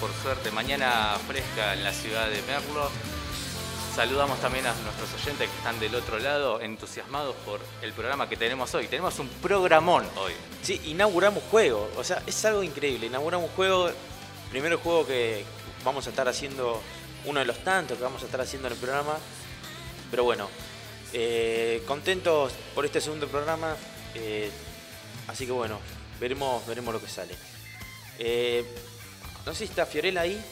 Por suerte. Mañana fresca en la ciudad de Merlo. Saludamos también a nuestros oyentes que están del otro lado, entusiasmados por el programa que tenemos hoy. Tenemos un programón hoy. Sí, inauguramos juego. O sea, es algo increíble. Inauguramos juego. Primero juego que vamos a estar haciendo, uno de los tantos que vamos a estar haciendo en el programa. Pero bueno, eh, contentos por este segundo programa. eh, así que bueno, veremos, veremos lo que sale. Eh, no sé si está Fiorella ahí.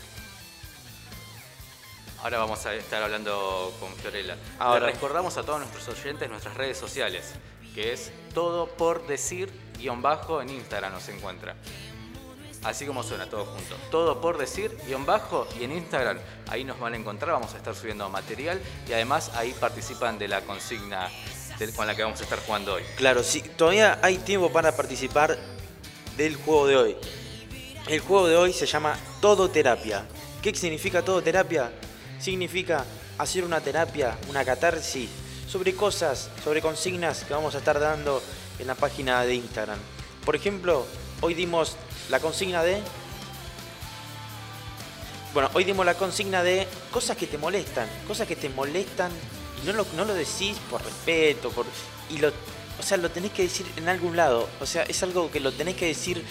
Ahora vamos a estar hablando con Fiorella. Ahora. Le recordamos a todos nuestros oyentes nuestras redes sociales, que es todo por decir guion bajo en Instagram nos encuentra. Así como suena todo junto. Todo por decir guion bajo y en Instagram ahí nos van a encontrar, vamos a estar subiendo material y además ahí participan de la consigna del- con la que vamos a estar jugando hoy. Claro, sí, todavía hay tiempo para participar del juego de hoy. El juego de hoy se llama Todo Terapia. ¿Qué significa todo terapia? Significa hacer una terapia, una catarsis, sobre cosas, sobre consignas que vamos a estar dando en la página de Instagram. Por ejemplo, hoy dimos la consigna de... Bueno, hoy dimos la consigna de cosas que te molestan, cosas que te molestan y no lo, no lo decís por respeto, por, y lo, o sea, lo tenés que decir en algún lado. O sea, es algo que lo tenés que decir,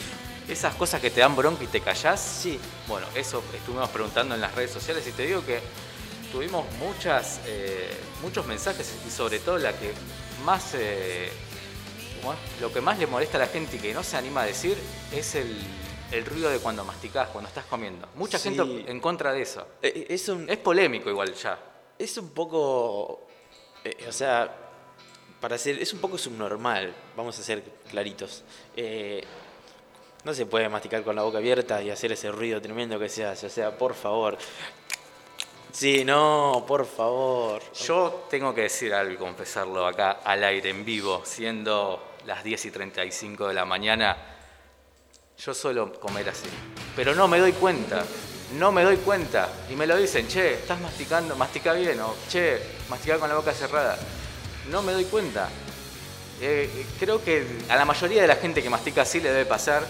Esas cosas que te dan bronca y te callás, sí, Bueno, eso estuvimos preguntando en las redes sociales y te digo que tuvimos muchas, eh, muchos mensajes y sobre todo la que más, eh, lo que más le molesta a la gente y que no se anima a decir es el, el ruido de cuando masticás, cuando estás comiendo. Mucha Sí. gente en contra de eso. Eh, Es un, Es polémico igual ya. es un poco, o sea, para ser, es un poco subnormal, vamos a ser claritos. No se puede masticar con la boca abierta y hacer ese ruido tremendo que se hace, o sea, por favor. Sí, no, por favor. Yo tengo que decir algo y confesarlo acá al aire, en vivo, siendo las 10 y 35 de la mañana. Yo suelo comer así. Pero no me doy cuenta. No me doy cuenta. Y me lo dicen, che, estás masticando, mastica bien. O che, mastica con la boca cerrada. No me doy cuenta. Eh, creo que a la mayoría de la gente que mastica así le debe pasar.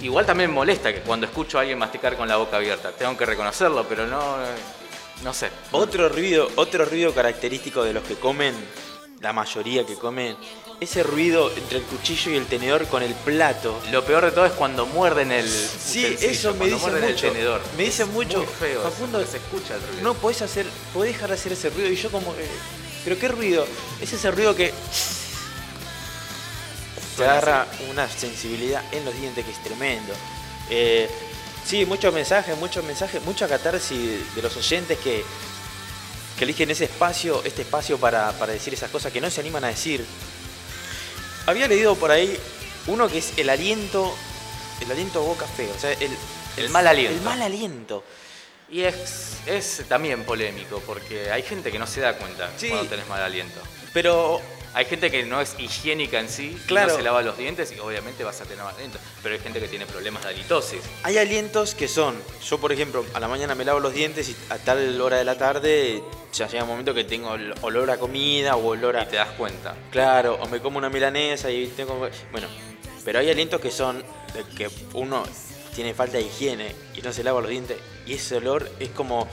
Igual también molesta que cuando escucho a alguien masticar con la boca abierta. Tengo que reconocerlo, pero no. No sé. Otro ruido, otro ruido característico de los que comen, la mayoría que comen, ese ruido entre el cuchillo y el tenedor con el plato. Lo peor de todo es cuando muerden el. Sí, eso me muerden mucho. el tenedor. Me dicen Es mucho. Muy feo. Facundo, se escucha el ruido. No podés hacer, podés dejar de hacer ese ruido y yo como que. Pero qué ruido. Es ese ruido que te Suena agarra una sensibilidad en los dientes que es tremendo. Eh, sí, muchos mensajes, muchos mensajes, mucha catarsis de los oyentes que, que eligen ese espacio, este espacio para, para decir esas cosas que no se animan a decir. Había leído por ahí uno que es el aliento, el aliento boca feo, o sea, el, El mal aliento. El mal aliento. Y es, es también polémico porque hay gente que no se da cuenta Sí. cuando tenés mal aliento. Pero Hay gente que no es higiénica en sí, y Claro. no se lava los dientes y obviamente vas a tener mal aliento. Pero hay gente que tiene problemas de halitosis. hay alientos que son, yo por ejemplo, a la mañana me lavo los dientes y a tal hora de la tarde ya llega un momento que tengo olor a comida o olor Y a... te das cuenta. Claro, o me como una milanesa y tengo... Bueno, pero hay alientos que son de que uno tiene falta de higiene y no se lava los dientes y ese olor es como...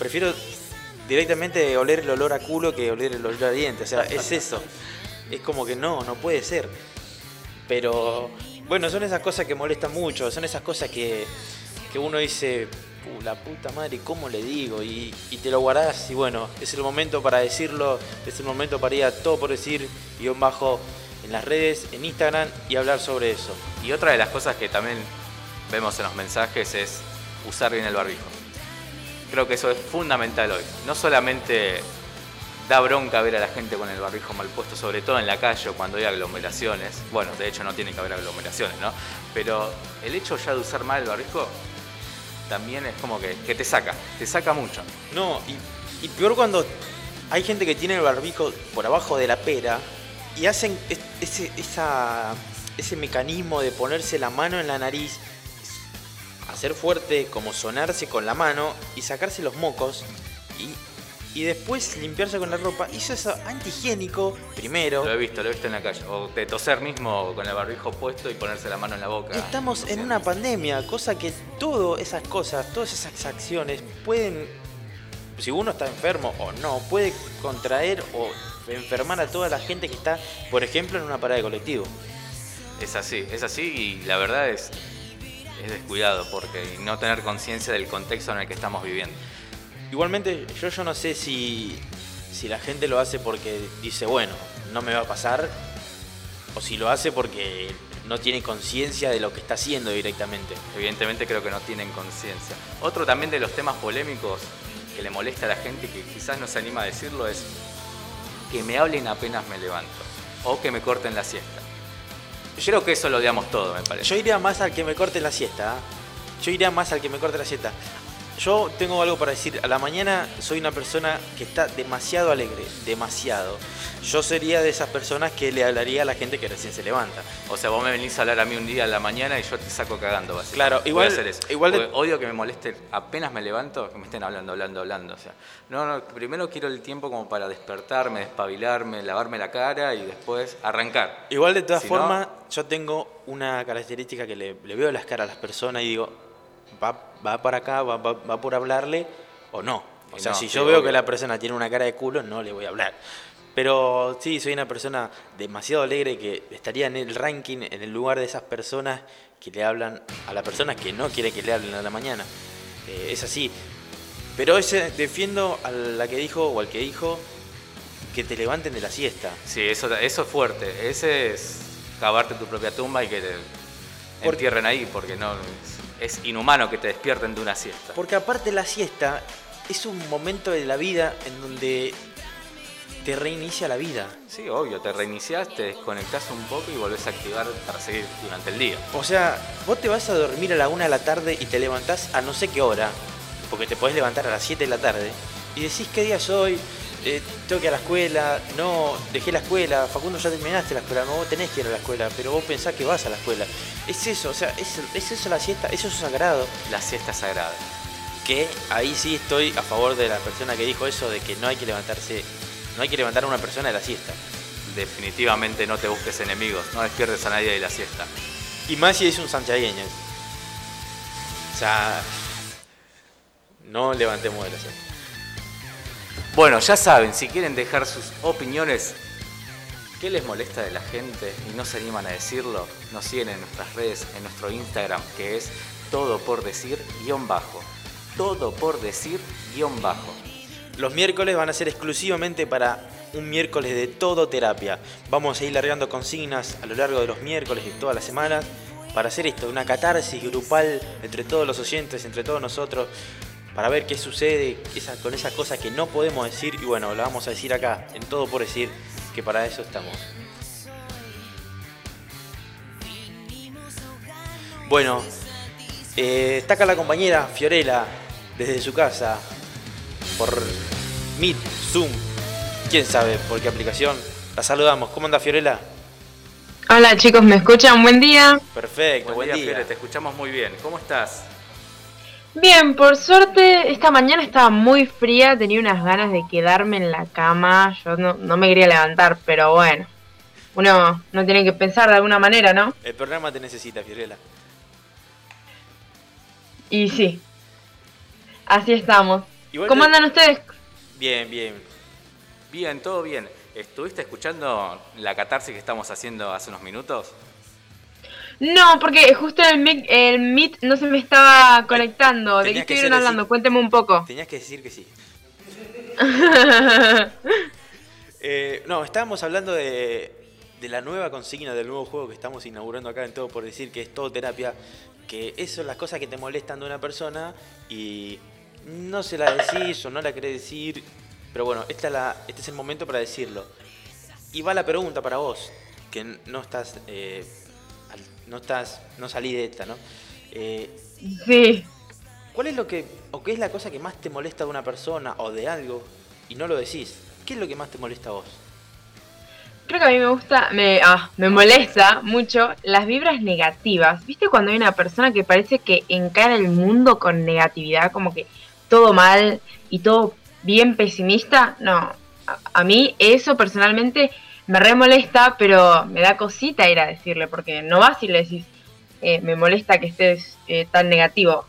Prefiero directamente oler el olor a culo que oler el olor a dientes, o sea, es eso. Es como que no, no puede ser. Pero bueno, son esas cosas que molestan mucho, son esas cosas que, que uno dice, "Pu, la puta madre, ¿cómo le digo? Y, y te lo guardás y bueno, es el momento para decirlo, es el momento para ir a todo por decir, guion bajo en las redes, en Instagram y hablar sobre eso. Y otra de las cosas que también vemos en los mensajes es usar bien el barbijo. Creo que eso es fundamental hoy. No solamente da bronca ver a la gente con el barbijo mal puesto, sobre todo en la calle cuando hay aglomeraciones. Bueno, de hecho no tiene que haber aglomeraciones, ¿no? Pero el hecho ya de usar mal el barbijo también es como que, que te saca, te saca mucho. No, y, y peor cuando hay gente que tiene el barbijo por abajo de la pera y hacen es- ese, esa, ese mecanismo de ponerse la mano en la nariz, hacer fuerte, como sonarse con la mano y sacarse los mocos y, y después limpiarse con la ropa. Y eso es antihigiénico, primero. Lo he visto, lo he visto en la calle. O de toser mismo con el barbijo puesto y ponerse la mano en la boca. Estamos en una pandemia, cosa que todas esas cosas, todas esas acciones pueden, si uno está enfermo o no, puede contraer o enfermar a toda la gente que está, por ejemplo, en una parada de colectivo. Es así, es así y la verdad es, es descuidado porque y no tener conciencia del contexto en el que estamos viviendo. Igualmente, yo, yo no sé si, si la gente lo hace porque dice, bueno, no me va a pasar, o si lo hace porque no tiene conciencia de lo que está haciendo directamente. Evidentemente creo que no tienen conciencia. Otro también de los temas polémicos que le molesta a la gente y que quizás no se anima a decirlo es que me hablen apenas me levanto o que me corten la siesta. Yo creo que eso lo odiamos todo, me parece. Yo iría más al que me corte la siesta. ¿ah? Yo iría más al que me corte la siesta. Yo tengo algo para decir. A la mañana soy una persona que está demasiado alegre. Demasiado. Yo sería de esas personas que le hablaría a la gente que recién se levanta. O sea, vos me venís a hablar a mí un día a la mañana y yo te saco cagando, básicamente. Claro, Voy igual- a hacer eso. igual de- odio que me moleste apenas me levanto, que me estén hablando, hablando, hablando. O sea, no, no, primero quiero el tiempo como para despertarme, despabilarme, lavarme la cara y después arrancar. Igual de todas Si no- formas, yo tengo una característica que le, le veo las caras a las personas y digo, va, va para acá, va, va- va por hablarle o no. O Y sea, no, si yo veo obvio. que la persona tiene una cara de culo, no le voy a hablar. Pero sí, soy una persona demasiado alegre que estaría en el ranking, en el lugar de esas personas que le hablan a las personas que no quiere que le hablen a la mañana. Eh, es así. Pero ese, defiendo a la que dijo o al que dijo que te levanten de la siesta. Sí, eso, eso es fuerte. Ese es cavarte tu propia tumba y que te Porque- entierren ahí, porque no es, es inhumano que te despierten de una siesta. Porque aparte la siesta es un momento de la vida en donde te reinicia la vida. Sí, obvio, te reiniciás, te desconectás un poco y volvés a activar para seguir durante el día. O sea, vos te vas a dormir a la una de la tarde y te levantás a no sé qué hora. porque te podés levantar a las 7 de la tarde y decís qué día es hoy, eh, tengo que ir a la escuela, no, dejé la escuela, Facundo ya terminaste la escuela, no, vos tenés que ir a la escuela, pero vos pensás que vas a la escuela. Es eso, o sea, es, es eso la siesta, eso es sagrado. La siesta sagrada. Que ahí sí estoy a favor de la persona que dijo eso de que no hay que levantarse, no hay que levantar a una persona de la siesta. Definitivamente no te busques enemigos, no despiertes a nadie de la siesta. Y más si es un santiagueño. O sea, no levantemos de la siesta. Bueno, ya saben, si quieren dejar sus opiniones, ¿qué les molesta de la gente y no se animan a decirlo? Nos siguen en nuestras redes, en nuestro Instagram, que es todo por decir guion bajo. Todo por decir bajo. Los miércoles van a ser exclusivamente para un miércoles de todo terapia. Vamos a ir largando consignas a lo largo de los miércoles y todas las semanas para hacer esto, una catarsis grupal entre todos los oyentes, entre todos nosotros, para ver qué sucede esa- con esas cosas que no podemos decir y bueno, la vamos a decir acá, en todo por decir, que para eso estamos. Bueno, eh, está acá la compañera Fiorella desde su casa por Meet, Zoom, quién sabe por qué aplicación. La saludamos. ¿Cómo anda Fiorella? Hola chicos, ¿me escuchan? Buen día. Perfecto, Buen, buen, día, día. Fiore, te escuchamos muy bien. ¿Cómo estás? Bien, por suerte esta mañana estaba muy fría, tenía unas ganas de quedarme en la cama, yo no, no me quería levantar, pero bueno, uno no tiene que pensar de alguna manera, ¿no? El programa te necesita, Fiorella. Y sí, así estamos. Igual ¿Cómo te- andan ustedes? Bien, bien. Bien, todo bien. ¿Estuviste escuchando la catarsis que estamos haciendo hace unos minutos? No, porque justo el mic, el Meet no se me estaba conectando. ¿De qué estuvieron hablando? Cuénteme un poco. Tenías que decir que sí. Eh, no, estábamos hablando de, de la nueva consigna del nuevo juego que estamos inaugurando acá en Todo por Decir, que es todo terapia, que eso son las cosas que te molestan de una persona y no se la decís o no la querés decir, pero bueno, esta es la, este es el momento para decirlo. Y va la pregunta para vos, que no estás, eh, no estás, no salí de esta, ¿no? Eh, sí. ¿Cuál es lo que, o qué es la cosa que más te molesta de una persona o de algo y no lo decís? ¿Qué es lo que más te molesta a vos? Creo que a mí me gusta, me, ah, me molesta mucho las vibras negativas. ¿Viste cuando hay una persona que parece que encara el mundo con negatividad, como que todo mal y todo bien pesimista? No, a, a mí eso personalmente me re molesta, pero me da cosita ir a decirle, porque no vas y le decís, eh, me molesta que estés eh, tan negativo.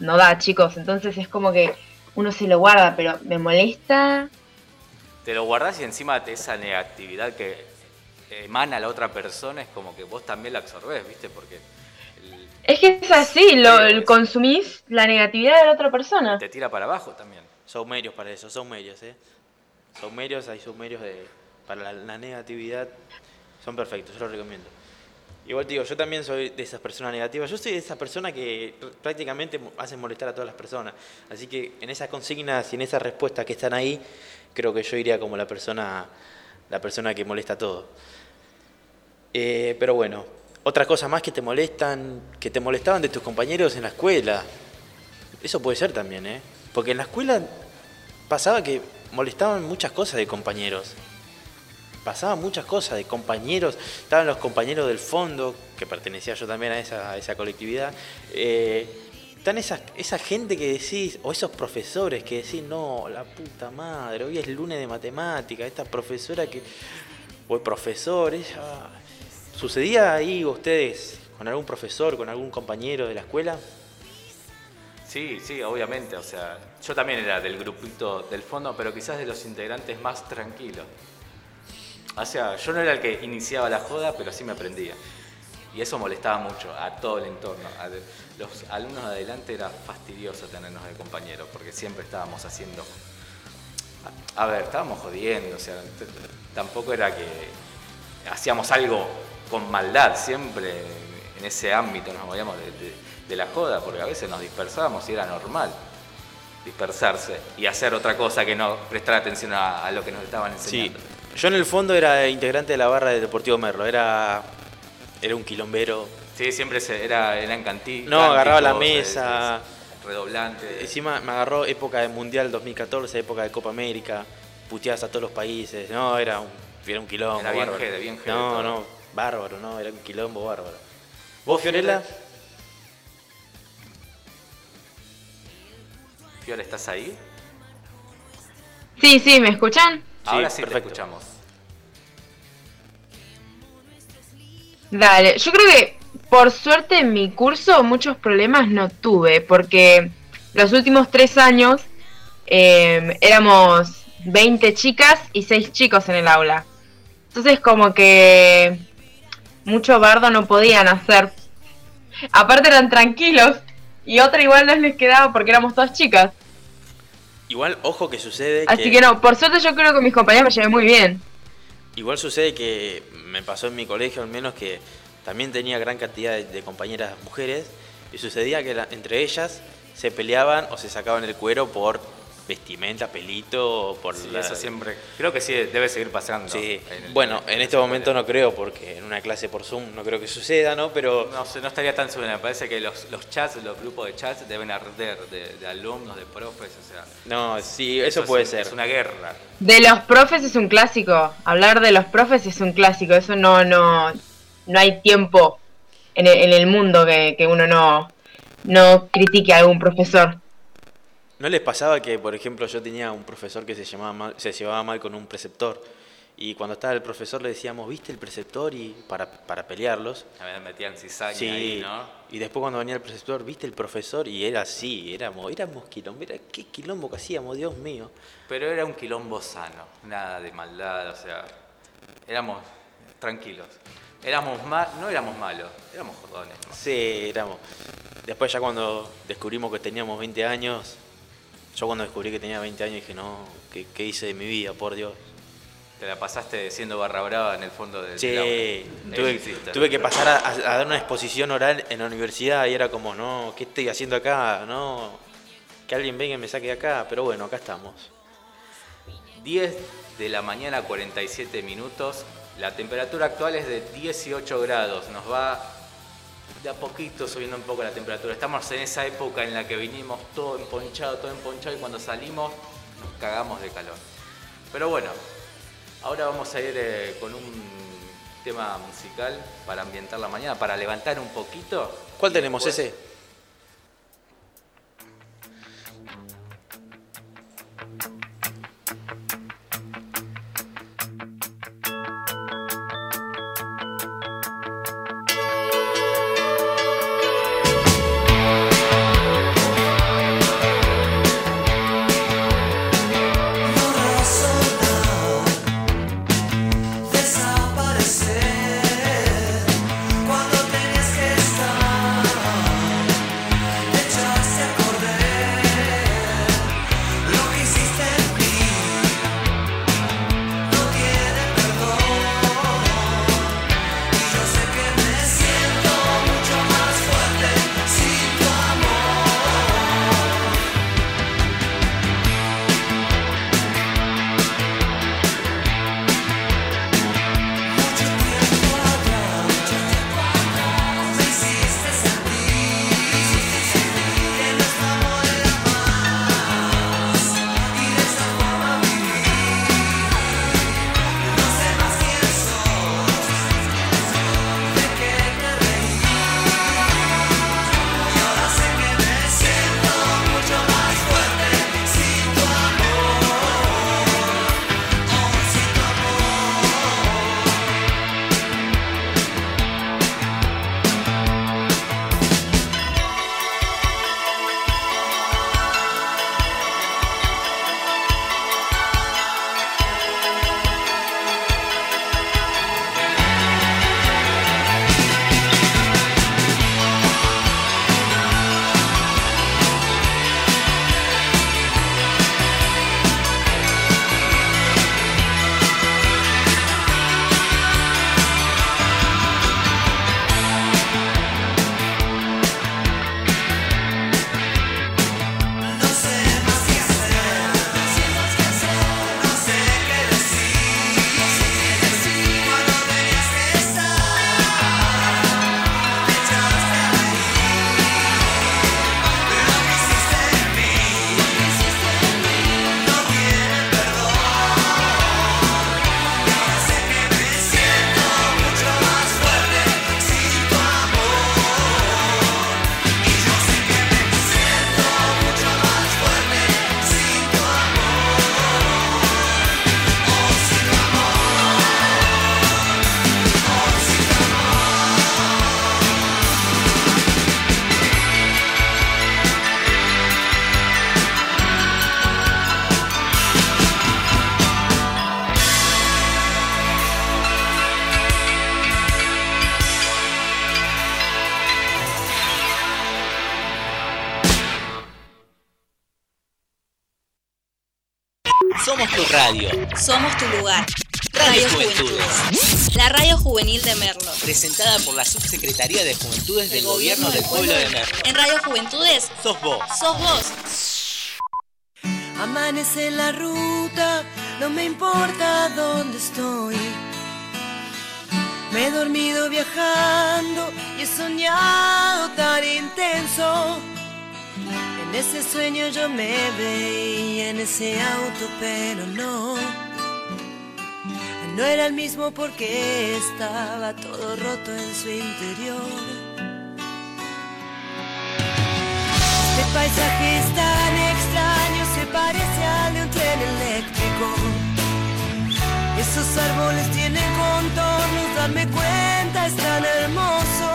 No da, chicos, entonces es como que uno se lo guarda, pero me molesta Te lo guardás y encima de esa negatividad que emana la otra persona es como que vos también la absorbés, ¿viste? Porque el- Es que es así, lo, el consumís la negatividad de la otra persona. te tira para abajo también. Son medios para eso, son medios, ¿eh? Son medios, hay son medios de, para la, la negatividad. Son perfectos, yo los recomiendo. Igual te digo, yo también soy de esas personas negativas. Yo soy de esa persona que prácticamente hacen molestar a todas las personas. Así que en esas consignas y en esas respuestas que están ahí, creo que yo iría como la persona, la persona que molesta todo. Eh, pero bueno, otras cosas más que te molestan, que te molestaban de tus compañeros en la escuela. Eso puede ser también, ¿eh? Porque en la escuela pasaba que molestaban muchas cosas de compañeros. Pasaban muchas cosas de compañeros. Estaban los compañeros del fondo, que pertenecía yo también a esa, esa colectividad. Eh, están esa, esa gente que decís, o esos profesores que decís, no, la puta madre, hoy es lunes de matemática, esta profesora que. O el profesor, ella. ¿Sucedía ahí ustedes con algún profesor, con algún compañero de la escuela? Sí, sí, obviamente. O sea, yo también era del grupito del fondo, pero quizás de los integrantes más tranquilos. O sea, yo no era el que iniciaba la joda, pero sí me aprendía. Y eso molestaba mucho a todo el entorno. A los alumnos de adelante era fastidioso tenernos de compañeros, porque siempre estábamos haciendo... A, ver, estábamos jodiendo, o sea, tampoco era que hacíamos algo con maldad, siempre en ese ámbito nos movíamos de, de- de la joda, porque a veces nos dispersábamos y era normal dispersarse y hacer otra cosa que no prestar atención a, a lo que nos estaban Sí, enseñando. Yo en el fondo era integrante de la barra del Deportivo Merlo, era, era un quilombero. Sí, siempre se, era, era en canti- No, agarraba la mesa, redoblante. Encima me agarró época de Mundial 2014, época de Copa América, puteadas a todos los países. No, era un, era un quilombo. Era bien bárbaro. jede, bien jede No, todo. no, bárbaro, no, era un quilombo bárbaro. ¿Vos, Fiorella? Fiora, ¿estás ahí? Sí, sí, ¿me escuchan? Ahora sí perfecto. te escuchamos. Dale, yo creo que por suerte en mi curso muchos problemas no tuve, porque los últimos tres años eh, éramos 20 chicas y 6 chicos en el aula. Entonces como que mucho bardo no podían hacer. Aparte eran tranquilos y otra igual no les quedaba porque éramos todas chicas. Igual, ojo que sucede Así que no, por suerte yo creo que mis compañeros me llevé muy bien. Igual sucede que me pasó en mi colegio al menos que también tenía gran cantidad de, de compañeras mujeres y sucedía que la- entre ellas se peleaban o se sacaban el cuero por vestimenta, pelito, por Sí, la... eso siempre. Creo que sí debe seguir pasando. Sí, en el- bueno, en este momento no creo porque en una clase por Zoom no creo que suceda, ¿no? Pero No sé, no estaría tan seguro. Me parece que los, los chats, los grupos de chats deben arder de, de alumnos, de profes, o sea. no, sí, eso, puede es, ser. Es una guerra. De los profes es un clásico. Hablar de los profes es un clásico. Eso no, no, no hay tiempo en el, en el mundo que, que uno no, no critique a algún profesor. ¿No les pasaba que, por ejemplo, yo tenía un profesor que se, llamaba mal- se llevaba mal con un preceptor? Y cuando estaba el profesor le decíamos, ¿viste el preceptor? Y para, para pelearlos. A ver, metían cizaña Sí, ahí, ¿no? y después cuando venía el preceptor, ¿viste el profesor? Y era así, éramos, éramos quilombo, era qué quilombo que hacíamos, Dios mío. Pero era un quilombo sano, nada de maldad, o sea, éramos tranquilos. Éramos ma- no éramos malos, éramos jodones. ¿no? Sí, éramos. Después ya cuando descubrimos que teníamos 20 años, yo cuando descubrí que tenía 20 años dije, no, ¿qué, qué hice de mi vida, por Dios? Te la pasaste siendo barra brava en el fondo del Sí, del tuve, que pasar a, a dar una exposición oral en la universidad y era como, no, ¿qué estoy haciendo acá? No, que alguien venga y me saque de acá, pero bueno, acá estamos. 10 de la mañana, 47 minutos. La temperatura actual es de 18 grados. Nos va de a poquito subiendo un poco la temperatura. Estamos en esa época en la que vinimos todo emponchado, todo emponchado y cuando salimos nos cagamos de calor. Pero bueno, ahora vamos a ir eh, con un tema musical para ambientar la mañana, para levantar un poquito. ¿Cuál tenemos después- ese? Somos tu radio. Somos tu lugar. Radio Radio Juventudes. Juventudes. La radio juvenil de Merlo. Presentada por la Subsecretaría de Juventudes del Gobierno del Pueblo de Merlo. En Radio Juventudes Sos vos. sos vos. Amanece la ruta, no me importa dónde estoy. Me he dormido viajando y he soñado tan intenso. En ese sueño yo me veía en ese auto, pero no. No era el mismo porque estaba todo roto en su interior. Este paisaje es tan extraño, se parece al de un tren eléctrico. Esos árboles tienen contornos, darme cuenta es tan hermoso.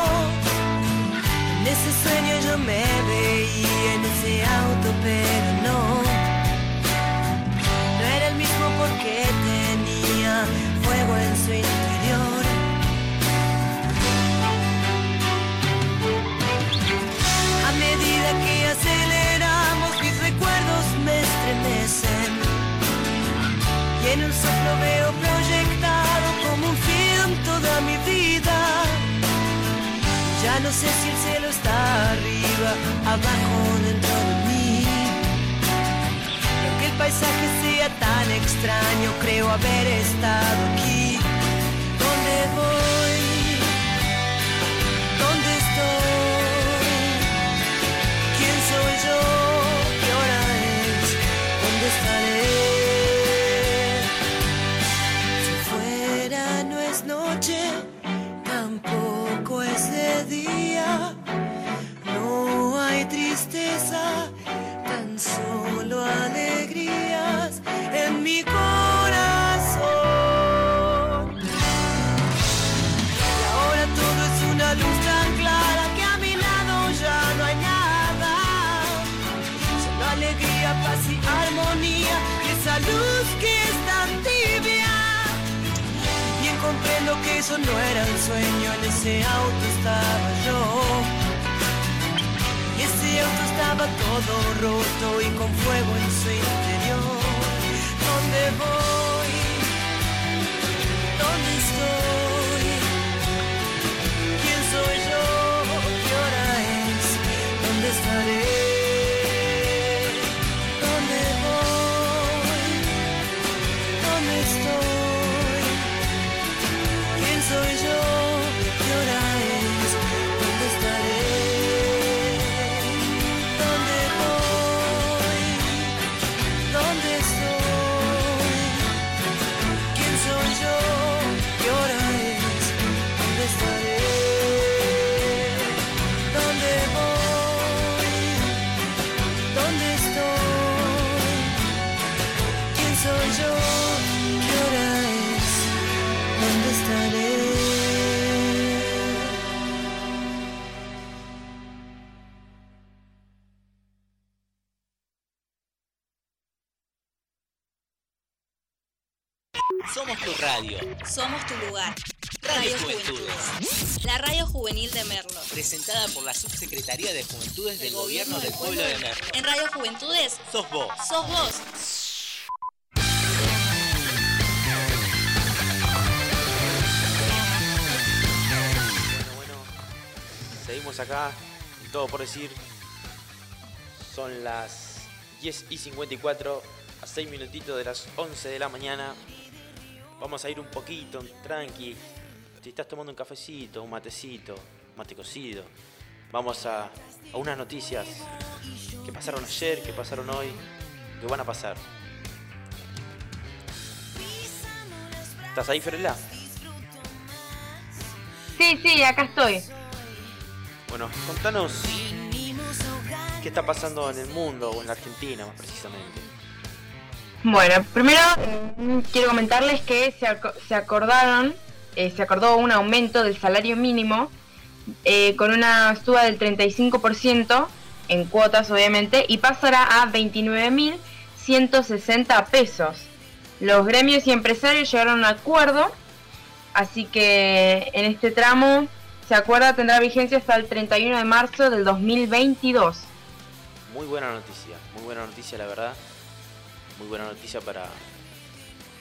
Ese sueño yo me veía en ese auto, pero no. No era el mismo porque tenía fuego en su interior. A medida que aceleramos, mis recuerdos me estremecen. Y en un soplo veo proyectado como un film toda mi vida. No sé si el cielo está arriba, abajo, dentro de mí. Y aunque el paisaje sea tan extraño, creo haber estado aquí. ¿Dónde voy? ¿Dónde estoy? ¿Quién soy yo? ¿Qué hora es? ¿Dónde estaré? Si fuera no es noche, tampoco día. No hay tristeza, tan solo alegrías en mi corazón. Comprendo que eso no era un sueño. En ese auto estaba yo. Y ese auto estaba todo roto y con fuego en su interior. ¿Dónde voy? ¿Dónde estoy? ¿Quién soy yo? ¿Qué hora es? ¿Dónde estaré? Somos tu lugar. Radio Radio Juventudes. Juventudes. La radio juvenil de Merlo. Presentada por la Subsecretaría de Juventudes del Gobierno del Pueblo de Merlo. En Radio Juventudes Sos vos. sos vos. Bueno, bueno, seguimos acá, en todo por decir. Son las 10 y 54, a 6 minutitos de las 11 de la mañana. Vamos a ir un poquito, tranqui. Si estás tomando un cafecito, un matecito, mate cocido, vamos a, a unas noticias que pasaron ayer, que pasaron hoy, que van a pasar. ¿Estás ahí, Ferela? Sí, sí, acá estoy. Bueno, contanos qué está pasando en el mundo o en la Argentina más precisamente. Bueno, primero mm, quiero comentarles que se, aco- se acordaron, eh, se acordó un aumento del salario mínimo eh, con una suba del 35% en cuotas obviamente y pasará a 29.160 pesos. Los gremios y empresarios llegaron a un acuerdo, así que en este tramo se acuerda tendrá vigencia hasta el 31 de marzo del 2022. Muy buena noticia, muy buena noticia la verdad. Muy buena noticia para,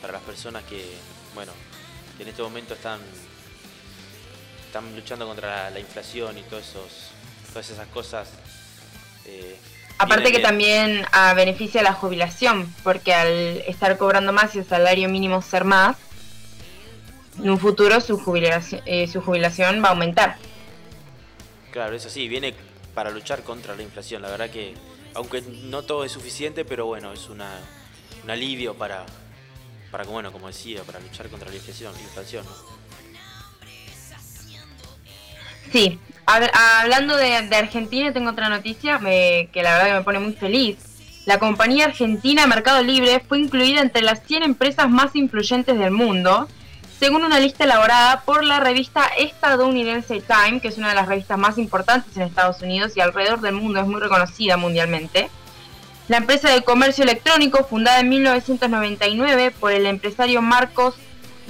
para las personas que, bueno, que en este momento están, están luchando contra la, la inflación y todos esos, todas esas cosas. eh, Aparte que bien. también ah, beneficia la jubilación, porque al estar cobrando más y el salario mínimo ser más, en un futuro su jubilación, eh, su jubilación va a aumentar. Claro, eso sí, viene para luchar contra la inflación. La verdad que, aunque no todo es suficiente, pero bueno, es una, un alivio para, para, bueno, como decía, para luchar contra la inflación. la inflación. Sí, hab- hablando de, Argentina, tengo otra noticia que la verdad que me pone muy feliz. La compañía argentina Mercado Libre fue incluida entre las 100 empresas más influyentes del mundo, según una lista elaborada por la revista estadounidense Time, que es una de las revistas más importantes en Estados Unidos y alrededor del mundo es muy reconocida mundialmente. La empresa de comercio electrónico, fundada en 1999 por el empresario Marcos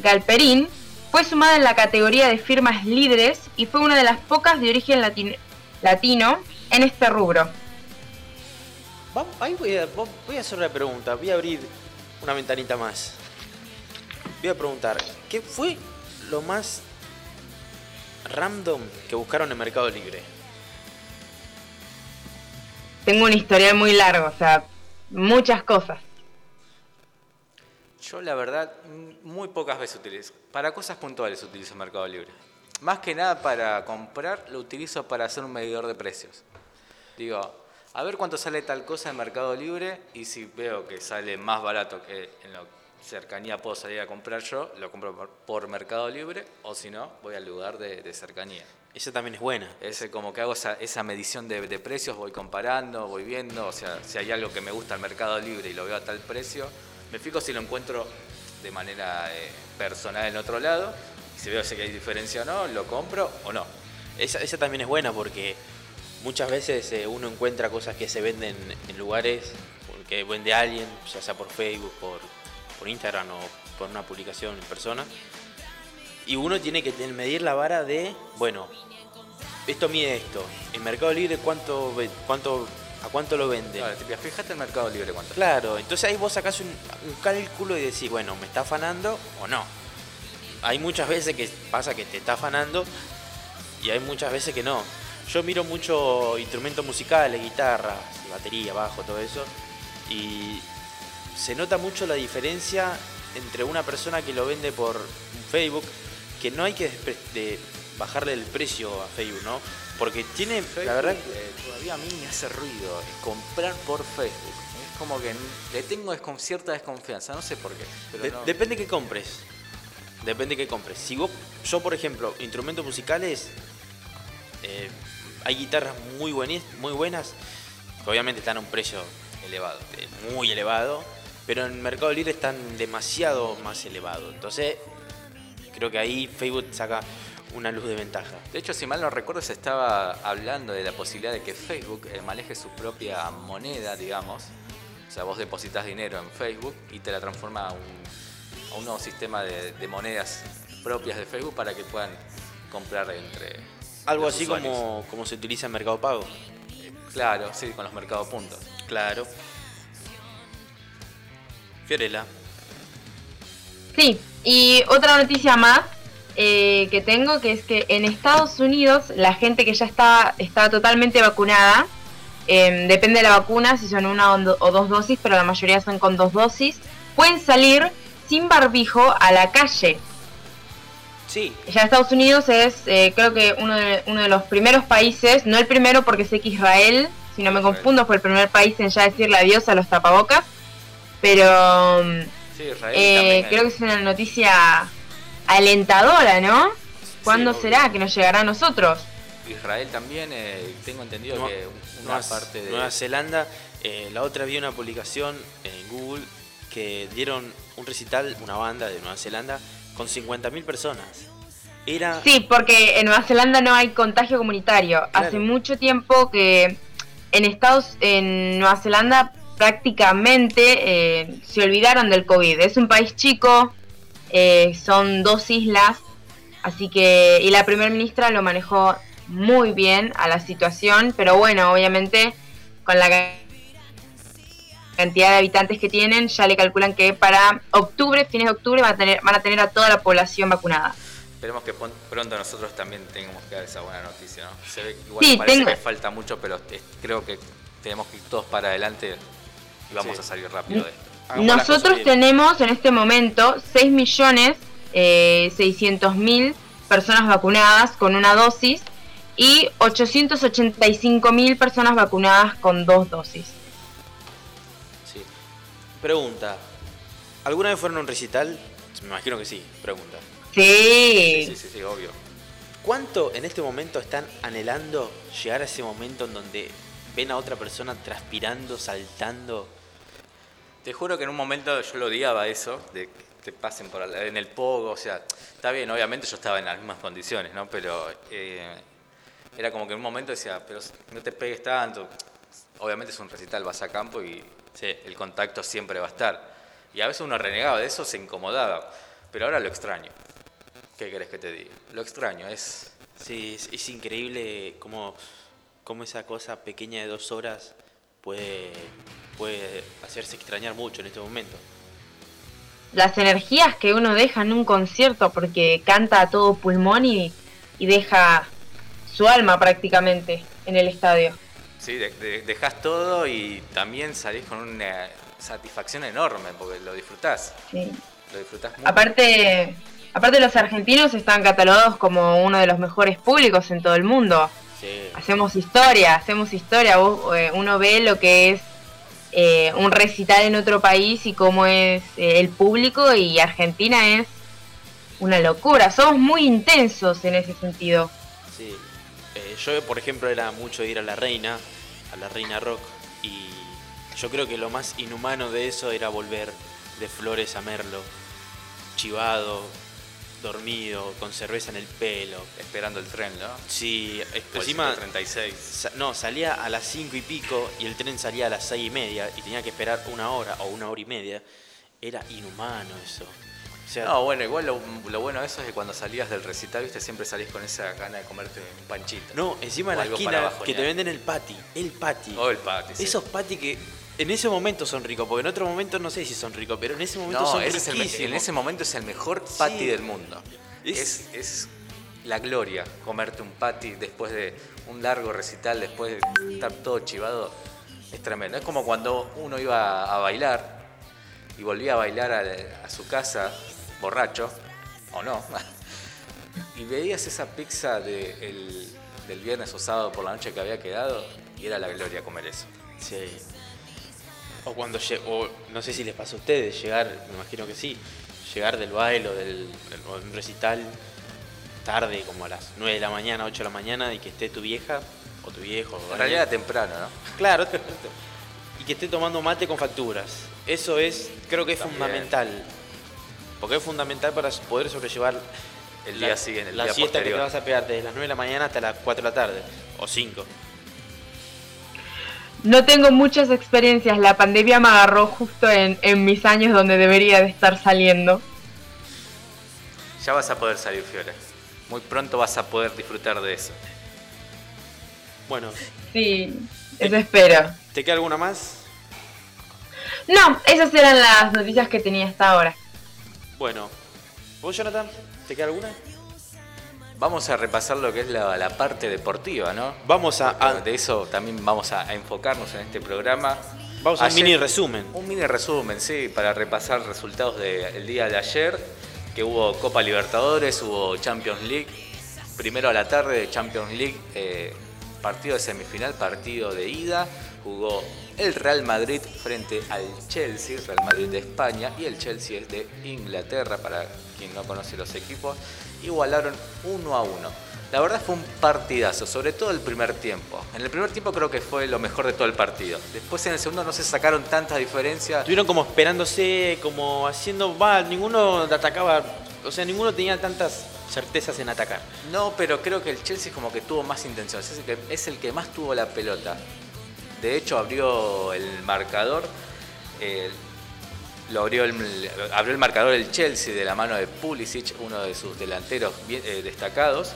Galperín, fue sumada en la categoría de firmas líderes y fue una de las pocas de origen latin- latino en este rubro. Ahí voy a, vo- voy a hacer una pregunta, voy a abrir una ventanita más. Voy a preguntar, ¿qué fue lo más random que buscaron en Mercado Libre? Tengo un historial muy largo, o sea, muchas cosas. Yo la verdad muy pocas veces utilizo. Para cosas puntuales utilizo Mercado Libre. Más que nada para comprar lo utilizo para hacer un medidor de precios. Digo, a ver cuánto sale tal cosa en Mercado Libre y si veo que sale más barato que en la cercanía puedo salir a comprar yo, lo compro por Mercado Libre o si no, voy al lugar de, de cercanía. Esa también es buena. Ese como que hago esa, esa medición de, de precios, voy comparando, voy viendo, o sea, si hay algo que me gusta en Mercado Libre y lo veo a tal precio, me fijo si lo encuentro de manera eh, personal en otro lado, y si veo si hay diferencia o no, lo compro o no. Esa, esa también es buena porque muchas veces eh, uno encuentra cosas que se venden en lugares que vende alguien, ya sea por Facebook, por, por Instagram o por una publicación en persona. Y uno tiene que medir la vara de, bueno, esto mide esto. En Mercado Libre, ¿cuánto, cuánto, ¿a cuánto lo venden? Ahora, te fíjate en Mercado Libre cuánto. Claro, entonces ahí vos sacás un, un cálculo y decís, bueno, ¿me está afanando o no? Hay muchas veces que pasa que te está afanando y hay muchas veces que no. Yo miro mucho instrumentos musicales, guitarras, batería, bajo, todo eso, y se nota mucho la diferencia entre una persona que lo vende por Facebook, que no hay que de bajarle el precio a Facebook, ¿no? Porque tiene, la verdad, eh, todavía a mí me hace ruido es comprar por Facebook. Es como que le tengo descon- cierta desconfianza, no sé por qué. Pero De- no- Depende que compres. Depende que compres. Si vos, yo por ejemplo, instrumentos musicales, eh, hay guitarras muy buenas, muy buenas, que obviamente están a un precio elevado, eh, muy elevado, pero en Mercado Libre están demasiado más elevados. Entonces, creo que ahí Facebook saca una luz de ventaja. De hecho, si mal no recuerdo, se estaba hablando de la posibilidad de que Facebook eh, maneje su propia moneda, digamos. O sea, vos depositas dinero en Facebook y te la transforma a un, a un nuevo sistema de, de monedas propias de Facebook para que puedan comprar entre. Algo así usuarios. como, como se utiliza en Mercado Pago. Claro, sí, con los mercados puntos. Claro. Fiorella. Sí, y otra noticia más eh, que tengo, que es que en Estados Unidos la gente que ya está, está totalmente vacunada, eh, depende de la vacuna, si son una o do- o dos dosis, pero la mayoría son con dos dosis, pueden salir sin barbijo a la calle. Sí, Ya Estados Unidos es, eh, creo que uno de, uno de los primeros países, no el primero porque sé que Israel, si no me confundo, fue el primer país en ya decirle adiós a los tapabocas, pero... Sí, Israel eh, también. creo que es una noticia alentadora, ¿no? ¿Cuándo será que nos llegará a nosotros? Israel también, eh, tengo entendido que una Nueva, parte de. Nueva Zelanda, eh, la otra vi una publicación en Google que dieron un recital, una banda de Nueva Zelanda, con 50.000 personas. Era. Sí, porque en Nueva Zelanda no hay contagio comunitario. Claro. Hace mucho tiempo que en Estados, en Nueva Zelanda prácticamente eh, se olvidaron del COVID. Es un país chico, eh, son dos islas, así que y la primera ministra lo manejó muy bien a la situación, pero bueno, obviamente con la cantidad de habitantes que tienen, ya le calculan que para octubre, fines de octubre, van a tener, van a, tener a toda la población vacunada. Esperemos que pronto nosotros también tengamos que dar esa buena noticia, ¿no? Se ve que igual Sí, parece tengo- que falta mucho, pero creo que tenemos que ir todos para adelante y vamos Sí. a salir rápido de esto. Hagamos Nosotros tenemos en este momento 6 millones eh, 600 mil personas vacunadas con una dosis y 885 mil personas vacunadas con dos dosis. Sí. Pregunta. ¿Alguna vez fueron a un recital? Me imagino que sí, pregunta. Sí, Sí, sí, sí, obvio. ¿Cuánto en este momento están anhelando llegar a ese momento en donde ven a otra persona transpirando, saltando? Te juro que en un momento yo lo odiaba eso, de que te pasen por en el pogo, o sea, está bien, obviamente yo estaba en las mismas condiciones, ¿no? Pero eh, era como que en un momento decía, pero no te pegues tanto. Obviamente es un recital, vas a campo y el contacto siempre va a estar. Y a veces uno renegaba de eso, se incomodaba, pero ahora lo extraño. ¿Qué querés que te diga? Lo extraño, es... Sí, es, es increíble cómo, cómo esa cosa pequeña de dos horas puede, puede hacerse extrañar mucho en este momento. las energías que uno deja en un concierto porque canta a todo pulmón y, y deja su alma prácticamente en el estadio. Sí, de- de- dejás todo y también salís con una satisfacción enorme porque lo disfrutás. Sí. Lo disfrutás mucho. Aparte, aparte los argentinos están catalogados como uno de los mejores públicos en todo el mundo. Sí. Hacemos historia, hacemos historia. Vos, eh, uno ve lo que es eh, un recital en otro país y cómo es eh, el público y Argentina es una locura. Somos muy intensos en ese sentido. Sí. Eh, yo, por ejemplo, era mucho ir a la reina, a la reina rock, y yo creo que lo más inhumano de eso era volver de Flores a Merlo, chivado, dormido, con cerveza en el pelo. Esperando el tren, ¿no? Sí, encima, 136. sa- no, salía a las cinco y pico y el tren salía a las seis y media y tenía que esperar una hora o una hora y media. Era inhumano eso. O sea, No, bueno, igual lo, lo bueno de eso es que cuando salías del recital, viste, siempre salís con esa gana de comerte un panchito. no, encima en la esquina que te venden el pati, el pati. O el sí. Esos pati que en ese momento son ricos, porque en otro momento no sé si son ricos, pero en ese momento No, son ese es el en ese momento es el mejor patty Sí. del mundo. Es- Es, es la gloria comerte un patty después de un largo recital, después de estar todo chivado. Es tremendo. Es como cuando uno iba a bailar y volvía a bailar a, a su casa borracho, o no, y veías esa pizza de el- del viernes o sábado por la noche que había quedado y era la gloria comer eso. Sí. O cuando o no sé si les pasó a ustedes llegar, me imagino que sí, llegar del baile o del, o recital tarde, como a las 9 de la mañana, 8 de la mañana, y que esté tu vieja o tu viejo. En realidad temprano, ¿no? Claro, y que esté tomando mate con facturas. Eso es, creo que es También. fundamental. Porque es fundamental para poder sobrellevar El la- día siguiente, el la día siesta que te vas a pegar desde las 9 de la mañana hasta las 4 de la tarde, o 5. No tengo muchas experiencias. La pandemia me agarró justo en, en mis años donde debería de estar saliendo. Ya vas a poder salir, Fiore. Muy pronto vas a poder disfrutar de eso. Bueno, Sí, eso espero. ¿te queda alguna más? No, esas eran las noticias que tenía hasta ahora. Bueno, ¿vos, Jonathan? ¿Te queda alguna? Vamos a repasar lo que es la, la parte deportiva, ¿no? Vamos a, a- De eso también vamos a, a enfocarnos en este programa. vamos a un mini resumen. Un mini resumen, sí, para repasar resultados del día de ayer, que hubo Copa Libertadores, hubo Champions League. Primero a la tarde de Champions League, eh, partido de semifinal, partido de ida. Jugó el Real Madrid frente al Chelsea, Real Madrid de España, y el Chelsea es de Inglaterra, para quien no conoce los equipos. Igualaron uno a uno. La verdad fue un partidazo, sobre todo el primer tiempo. En el primer tiempo creo que fue lo mejor de todo el partido. Después en el segundo no se sacaron tantas diferencias. Estuvieron como esperándose, como haciendo, va, ninguno atacaba, o sea, ninguno tenía tantas certezas en atacar. No, pero creo que el Chelsea como que tuvo más intenciones. Es el que, es el que más tuvo la pelota. De hecho, abrió el marcador. eh, abrió el, marcador el Chelsea de la mano de Pulisic, uno de sus delanteros eh, destacados.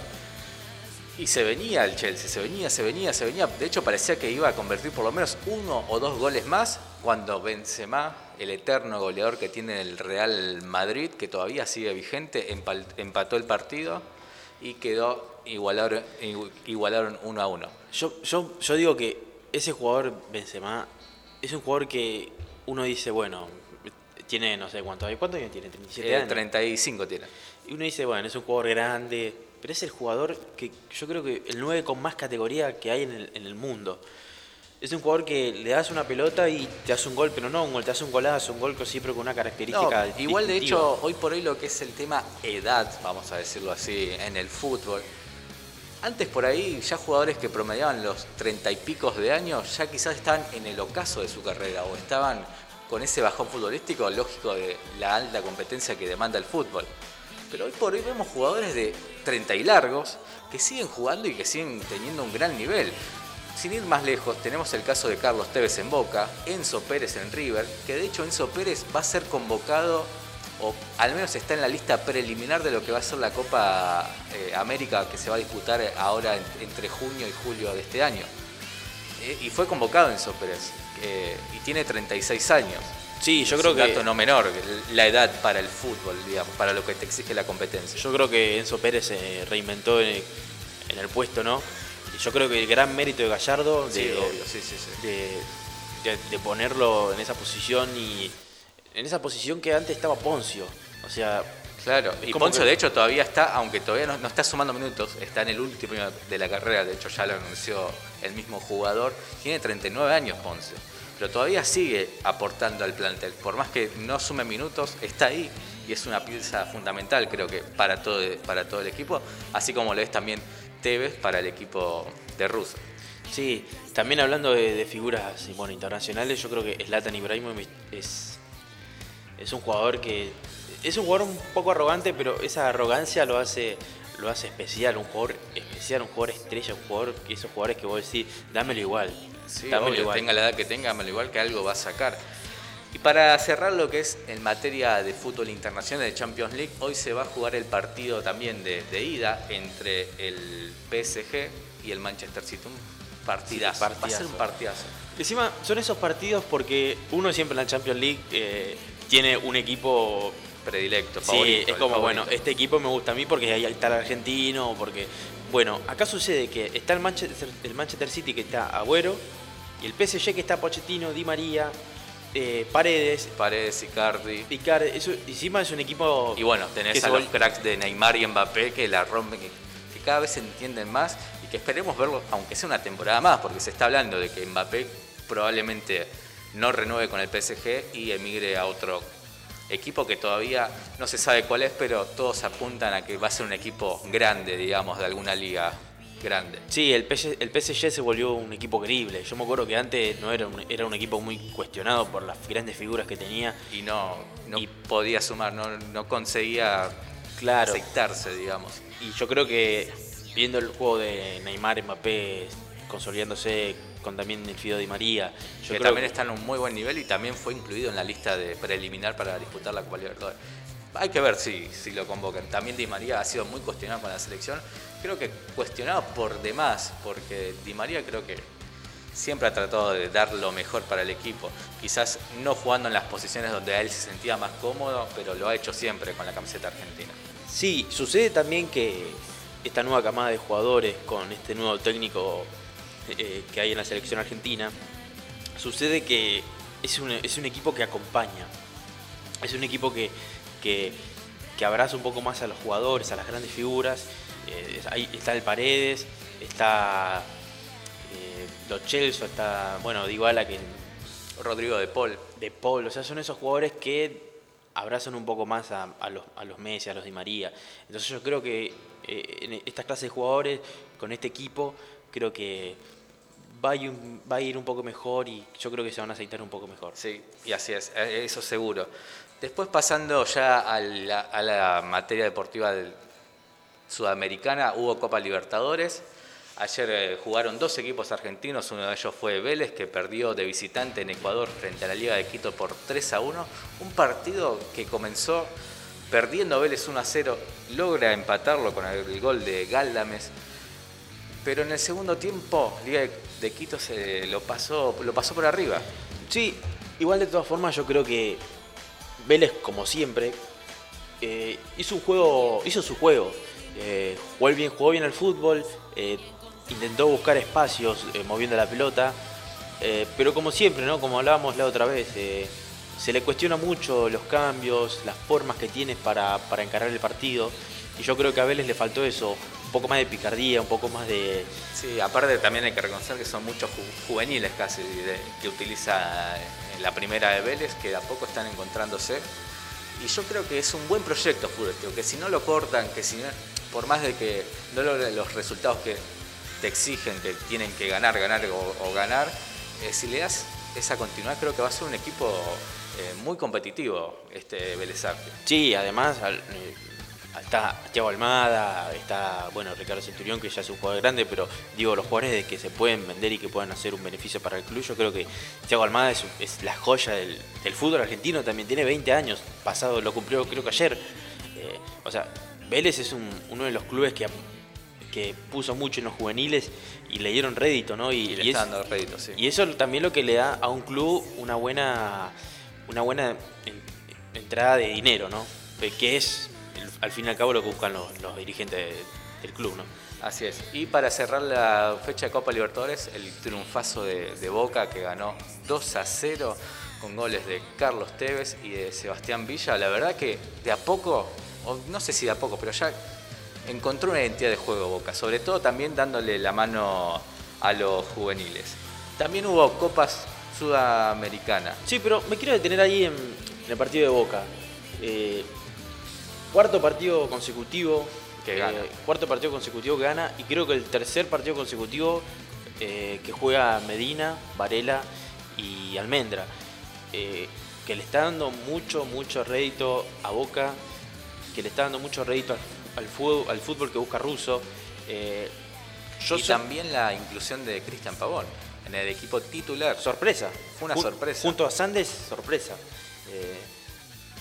Y se venía el Chelsea, se venía, se venía, se venía. De hecho, parecía que iba a convertir por lo menos uno o dos goles más cuando Benzema, el eterno goleador que tiene el Real Madrid, que todavía sigue vigente, empató el partido y quedó igualaron, igualaron uno a uno. Yo, yo digo que ese jugador Benzema es un jugador que uno dice, bueno, tiene no sé cuánto, ¿cuántos años tiene? 37 Eh, años. 35 tiene. Y uno dice, bueno, es un jugador grande, pero es el jugador que yo creo que el 9 con más categoría que hay en el, en el mundo. Es un jugador que le das una pelota y te hace un gol, pero no un gol, te hace un golazo, un gol con- siempre con una No, característica. igual de hecho, hoy por hoy lo que es el tema edad, vamos a decirlo así, en el fútbol. Antes por ahí ya jugadores que promediaban los treinta y picos de años ya quizás estaban en el ocaso de su carrera o estaban con ese bajón futbolístico lógico de la alta competencia que demanda el fútbol. Pero hoy por hoy vemos jugadores de 30 y largos que siguen jugando y que siguen teniendo un gran nivel. Sin ir más lejos, tenemos el caso de Carlos Tevez en Boca, Enzo Pérez en River, que de hecho Enzo Pérez va a ser convocado, o al menos está en la lista preliminar de lo que va a ser la Copa eh, América que se va a disputar ahora en- entre junio y julio de este año. Eh, y fue convocado Enzo Pérez, eh, y tiene 36 años. Sí, yo Es creo un que dato no menor, la edad para el fútbol, digamos, para lo que te exige la competencia. Yo creo que Enzo Pérez se reinventó en el, en el puesto, ¿no? Y yo creo que el gran mérito de Gallardo de, Sí, obvio, sí, sí, de, de- de ponerlo en esa posición y en esa posición que antes estaba Poncio. O sea, Claro, y Poncio que- de hecho todavía está, aunque todavía no, no está sumando minutos, está en el último de la carrera, de hecho ya lo anunció el mismo jugador, tiene 39 años Poncio, pero todavía sigue aportando al plantel, por más que no sume minutos, está ahí y es una pieza fundamental creo que para todo, para todo el equipo, así como lo es también Tevez para el equipo de Russo. sí, también hablando de, figuras bueno, internacionales, yo creo que Zlatan Ibrahimovic es, es un jugador que es un jugador un poco arrogante, pero esa arrogancia lo hace lo hace especial, un jugador especial, un jugador estrella, un jugador esos jugadores que vos decís, dámelo igual. Sí, obvio, tenga la edad que tenga, al igual que algo va a sacar. Y para cerrar lo que es en materia de fútbol internacional de Champions League, hoy se va a jugar el partido también de, de ida entre el PSG y el Manchester City. Un partidazo. Sí, Va a ser partidazo. un partidazo. Encima son esos partidos porque uno siempre en la Champions League eh, tiene un equipo Predilecto, Sí, favorito. es como, bueno, este equipo me gusta a mí porque ahí está el argentino, porque... Bueno, acá sucede que está el Manchester, el Manchester City que está Agüero, y el PSG que está Pochettino, Di María, eh, Paredes, Paredes, Icardi. Picar, eso, encima es un equipo... Y bueno, tenés a los cracks de Neymar y Mbappé que la rompen, que, que cada vez se entienden más y que esperemos verlo, aunque sea una temporada más, porque se está hablando de que Mbappé probablemente no renueve con el PSG y emigre a otro equipo que todavía no se sabe cuál es, pero todos apuntan a que va a ser un equipo grande, digamos, de alguna liga grande. Sí, el PSG, el PSG se volvió un equipo creíble. Yo me acuerdo que antes no era un, era un equipo muy cuestionado por las grandes figuras que tenía. Y no, no Y- podía sumar, no, no conseguía Claro. aceitarse, digamos. Y yo creo que viendo el juego de Neymar, Mbappé consolidándose con también el Fido Di María, yo que creo también que- está en un muy buen nivel y también fue incluido en la lista de preliminar para disputar la Copa Libertadores. Hay que ver si, si lo convocan. También Di María ha sido muy cuestionado con la selección. Creo que cuestionado por demás, porque Di María creo que siempre ha tratado de dar lo mejor para el equipo. Quizás no jugando en las posiciones donde a él se sentía más cómodo, pero lo ha hecho siempre con la camiseta argentina. Sí, sucede también que esta nueva camada de jugadores con este nuevo técnico eh, que hay en la selección argentina, sucede que es un, es un equipo que acompaña, es un equipo que, que, que abraza un poco más a los jugadores, a las grandes figuras. Eh, ahí está el Paredes, está eh, Lo Celso, está, bueno, Dybala que Rodrigo de Paul. de Paul, o sea, son esos jugadores que abrazan un poco más a, a los, a los Messi, a los Di María. Entonces yo creo que eh, en estas clases de jugadores, con este equipo, creo que va a, ir, va a ir un poco mejor y yo creo que se van a aceitar un poco mejor. Sí, y así es, eh, eso seguro. Después pasando ya a la, a la materia deportiva del- sudamericana, hubo Copa Libertadores. Ayer eh, jugaron dos equipos argentinos, uno de ellos fue Vélez, que perdió de visitante en Ecuador frente a la Liga de Quito por 3 a 1. Un partido que comenzó perdiendo Vélez 1 a 0, logra empatarlo con el gol de Galdames. Pero en el segundo tiempo, Liga de, Quito se lo pasó, lo pasó por arriba. Sí, igual de todas formas yo creo que Vélez, como siempre, eh, hizo un juego, hizo su juego. Eh, jugó bien, jugó bien al fútbol, eh, intentó buscar espacios eh, moviendo la pelota, eh, pero como siempre, ¿no? Como hablábamos la otra vez, se le cuestiona mucho los cambios, las formas que tiene para, para el partido. Y yo creo que a Vélez le faltó eso, un poco más de picardía, un poco más de, Sí, aparte también hay que reconocer que son muchos ju- juveniles casi que utiliza la primera de Vélez, que de a poco están encontrándose. Y yo creo que es un buen proyecto futbolístico, que si no lo cortan, que si no, por más de que no logren los resultados que te exigen, que tienen que ganar, ganar o, ganar, eh, si le das esa continuidad creo que va a ser un equipo eh, muy competitivo este Vélez. Sí, además eh, está Thiago Almada, está bueno Ricardo Centurión que ya es un jugador grande, pero digo los jugadores de que se pueden vender y que puedan hacer un beneficio para el club, yo creo que Thiago Almada es, es la joya del, del fútbol argentino, también tiene 20 años, pasado lo cumplió creo que ayer. Eh, o sea, Vélez es un- uno de los clubes que, que puso mucho en los juveniles y le dieron rédito, ¿no? Y, le y está es- dando rédito, sí. y eso también lo que le da a un club una buena, una buena en- entrada de dinero, ¿no? Que es, al fin y al cabo, lo que buscan los, los dirigentes de- del club, ¿no? Así es. Y para cerrar la fecha de Copa Libertadores, el triunfazo de, de Boca que ganó 2 a 0 con goles de Carlos Tevez y de Sebastián Villa. La verdad que de a poco, o no sé si de a poco, pero ya encontró una identidad de juego Boca, sobre todo también dándole la mano a los juveniles. También hubo copas sudamericanas. Sí, pero me quiero detener ahí en, en el partido de Boca. Eh, cuarto partido consecutivo Que eh, gana. cuarto partido consecutivo que gana y creo que el tercer partido consecutivo eh, que juega Medina, Varela y Almendra. Eh, que le está dando mucho, mucho rédito a Boca, que le está dando mucho rédito al, al fútbol, al fútbol que busca Russo. Eh, yo y también la inclusión de Cristian Pavón en el equipo titular. Sorpresa. Fue una sorpresa. Junto a Sandes, sorpresa.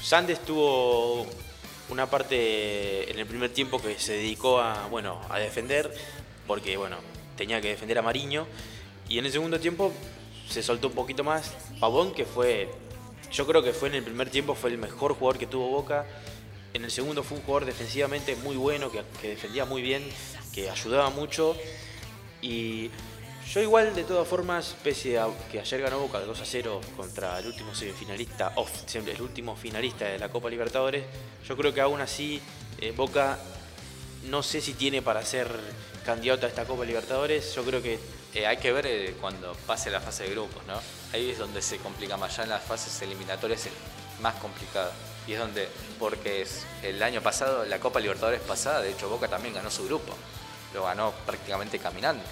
Sandes tuvo una parte en el primer tiempo que se dedicó a, bueno, a defender, porque bueno, tenía que defender a Mariño. Y en el segundo tiempo se soltó un poquito más. Pavón, que fue, yo creo que fue en el primer tiempo, fue el mejor jugador que tuvo Boca. En el segundo fue un jugador defensivamente muy bueno, que, que defendía muy bien, que ayudaba mucho. Y yo igual, de todas formas, pese a que ayer ganó Boca 2 a 0 contra el último semifinalista, o siempre el último finalista de la Copa Libertadores, yo creo que aún así eh, Boca no sé si tiene para ser candidato a esta Copa Libertadores. Yo creo que Eh, hay que ver eh, cuando pase la fase de grupos, ¿no? Ahí es donde se complica más. Ya en las fases eliminatorias es más complicado. Y es donde, porque es el año pasado, la Copa Libertadores pasada, de hecho Boca también ganó su grupo. Lo ganó prácticamente caminando.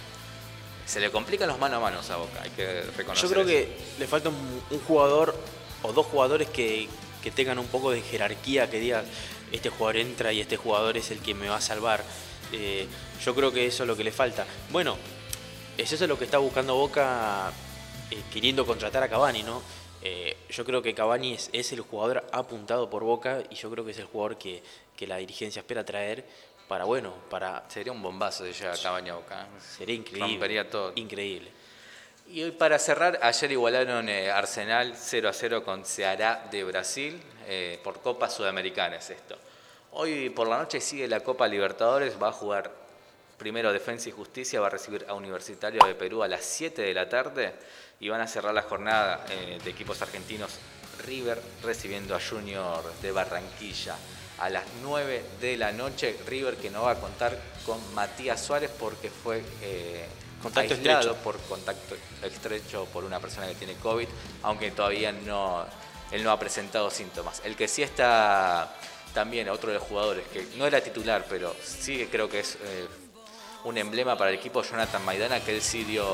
Se le complican los mano a mano a Boca, hay que reconocer. Yo creo eso. que le falta un, un jugador o dos jugadores que, que tengan un poco de jerarquía, que digan, este jugador entra y este jugador es el que me va a salvar. Eh, yo creo que eso es lo que le falta. Bueno, es eso lo que está buscando Boca eh, queriendo contratar a Cavani, ¿no? Eh, yo creo que Cavani es, es el jugador apuntado por Boca y yo creo que es el jugador que, que la dirigencia espera traer para, bueno, para... Sería un bombazo de llegar a Cabaña Boca. ¿eh? Sería increíble. Rompería todo. Increíble. Y hoy para cerrar, ayer igualaron eh, Arsenal 0 a 0 con Ceará de Brasil eh, por Copa Sudamericana es esto. Hoy por la noche sigue la Copa Libertadores, va a jugar primero Defensa y Justicia, va a recibir a Universitario de Perú a las 7 de la tarde y van a cerrar la jornada eh, de equipos argentinos River recibiendo a Junior de Barranquilla a las 9 de la noche. River que no va a contar con Matías Suárez porque fue eh, Contacto aislado estrecho. por contacto estrecho por una persona que tiene COVID, aunque todavía no, él no ha presentado síntomas. El que sí está también, otro de los jugadores, que no era titular, pero sí que creo que es eh, un emblema para el equipo, Jonathan Maidana, que él sí dio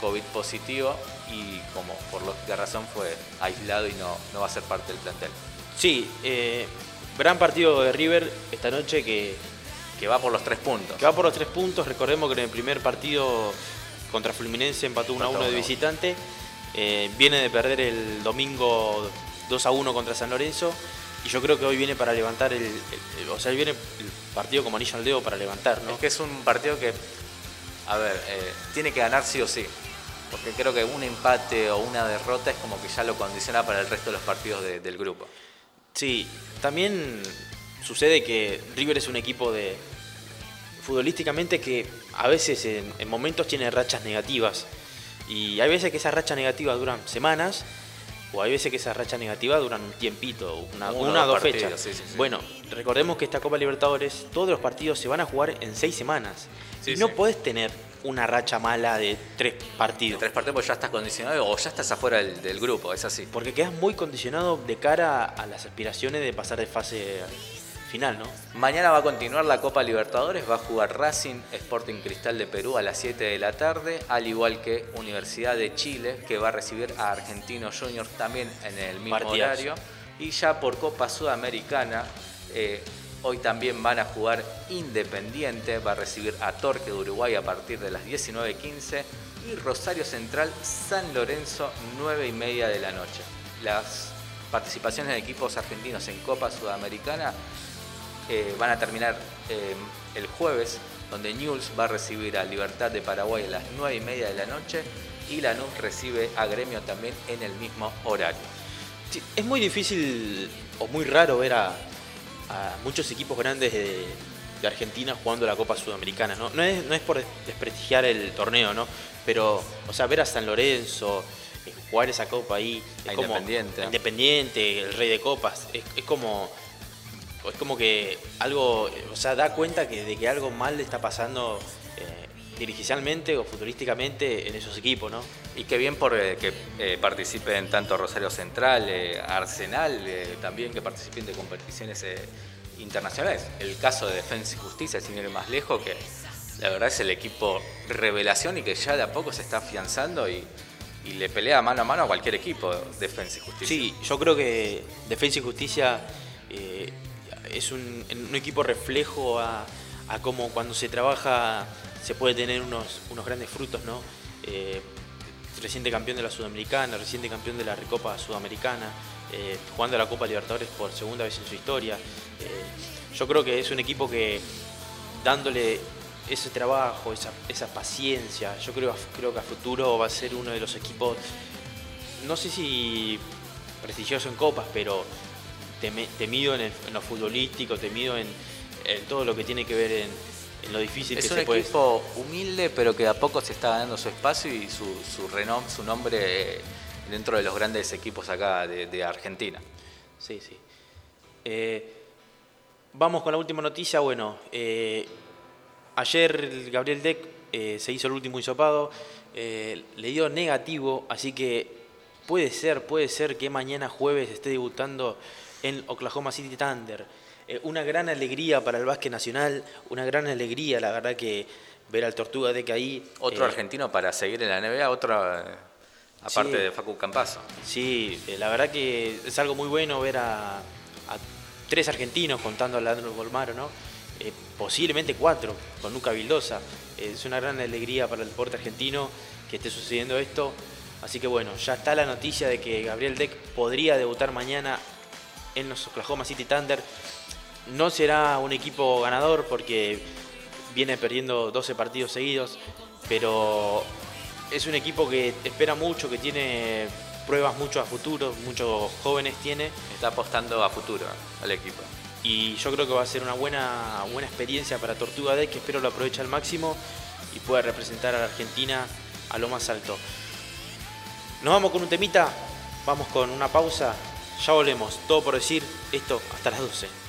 COVID positivo y como por lógica razón fue aislado y no, no va a ser parte del plantel. Sí, eh, gran partido de River esta noche que, Que va por los tres puntos. que va por los tres puntos. Recordemos que en el primer partido contra Fluminense empató 1 a 1 de 1 a 1. visitante. Eh, viene de perder el domingo 2 a 1 contra San Lorenzo. Y yo creo que hoy viene para levantar el, el- el- o sea, hoy viene el partido como anillo al dedo para levantar, ¿no? Es que es un partido que A ver, eh, tiene que ganar sí o sí. Porque creo que un empate o una derrota es como que ya lo condiciona para el resto de los partidos de- del grupo. Sí, también sucede que River es un equipo de futbolísticamente que a veces en, en momentos tiene rachas negativas y hay veces que esas rachas negativas duran semanas o hay veces que esas rachas negativas duran un tiempito, una, Uno, una o dos fechas. sí, sí, sí. Bueno, recordemos que esta Copa Libertadores, todos los partidos se van a jugar en seis semanas y no podés tener una racha mala de tres De partidos. tres partidos pues ya estás condicionado o ya estás afuera del, del grupo, es así. Porque quedas muy condicionado de cara a las aspiraciones de pasar de fase final, ¿no? Mañana va a continuar la Copa Libertadores, va a jugar Racing Sporting Cristal de Perú a las 7 de la tarde, al igual que Universidad de Chile, que va a recibir a Argentinos Juniors también en el mismo horario. Y ya por Copa Sudamericana, eh, hoy también van a jugar Independiente, va a recibir a Torque de Uruguay a partir de las 19.15 y Rosario Central San Lorenzo 9 y media de la noche. Las participaciones de equipos argentinos en Copa Sudamericana eh, van a terminar eh, el jueves, donde News va a recibir a Libertad de Paraguay a las 9 y media de la noche y Lanús recibe a Gremio también en el mismo horario. Es muy difícil o muy raro ver a, a muchos equipos grandes de, de Argentina jugando la Copa Sudamericana. ¿no? No, es, no es por desprestigiar el torneo, ¿no? Pero, o sea, ver a San Lorenzo eh, jugar esa copa ahí. Es como, Independiente. Independiente, el rey de copas. Es, es como. Es como que algo. O sea, da cuenta que, de que algo mal le está pasando dirigencialmente o futurísticamente en esos equipos, ¿no? Y qué bien por eh, que eh, participen tanto Rosario Central, eh, Arsenal, eh, también que participen de competiciones internacionales. El caso de Defensa y Justicia, sin ir más lejos, que la verdad es el equipo revelación y que ya de a poco se está afianzando y, y le pelea mano a mano a cualquier equipo Defensa y Justicia. Sí, yo creo que Defensa y Justicia es un, un equipo reflejo a, a cómo cuando se trabaja se puede tener unos, unos grandes frutos, ¿no? Eh, reciente campeón de la Sudamericana, reciente campeón de la Recopa Sudamericana, eh, jugando la Copa Libertadores por segunda vez en su historia. Eh, yo creo que es un equipo que dándole ese trabajo, esa, paciencia, yo creo, creo que a futuro va a ser uno de los equipos no sé si prestigioso en copas, pero temido en, el- en lo futbolístico, temido en, en todo lo que tiene que ver en, en lo difícil Es que un se puede. equipo humilde, pero que de a poco se está ganando su espacio y su, su renom- su nombre eh, dentro de los grandes equipos acá de, de Argentina. Sí, sí. Eh, vamos con la última noticia. Bueno, eh, ayer el Gabriel Deck eh, se hizo el último hisopado, le dio negativo, así que puede ser, puede ser que mañana jueves esté debutando en Oklahoma City Thunder. Eh, una gran alegría para el básquet nacional, una gran alegría, la verdad que ver al Tortuga Deck ahí. Otro eh, argentino para seguir en la NBA, otro eh, aparte Sí. de Facu Campazo. Sí, la verdad que es algo muy bueno ver a, a tres argentinos contando a Leandro Golmaro, ¿no? Eh, posiblemente cuatro con Luca Vildosa. Eh, es una gran alegría para el deporte argentino que esté sucediendo esto. Así que bueno, ya está la noticia de que Gabriel Deck podría debutar mañana en los Oklahoma City Thunder. No será un equipo ganador porque viene perdiendo 12 partidos seguidos, pero es un equipo que espera mucho, que tiene pruebas mucho a futuro, muchos jóvenes tiene Está apostando a futuro al equipo. y yo creo que va a ser una buena, buena experiencia para Tortuga Deck que espero lo aproveche al máximo y pueda representar a la Argentina a lo más alto. Nos vamos con un temita, vamos con una pausa, ya volvemos, todo por decir esto hasta las 12.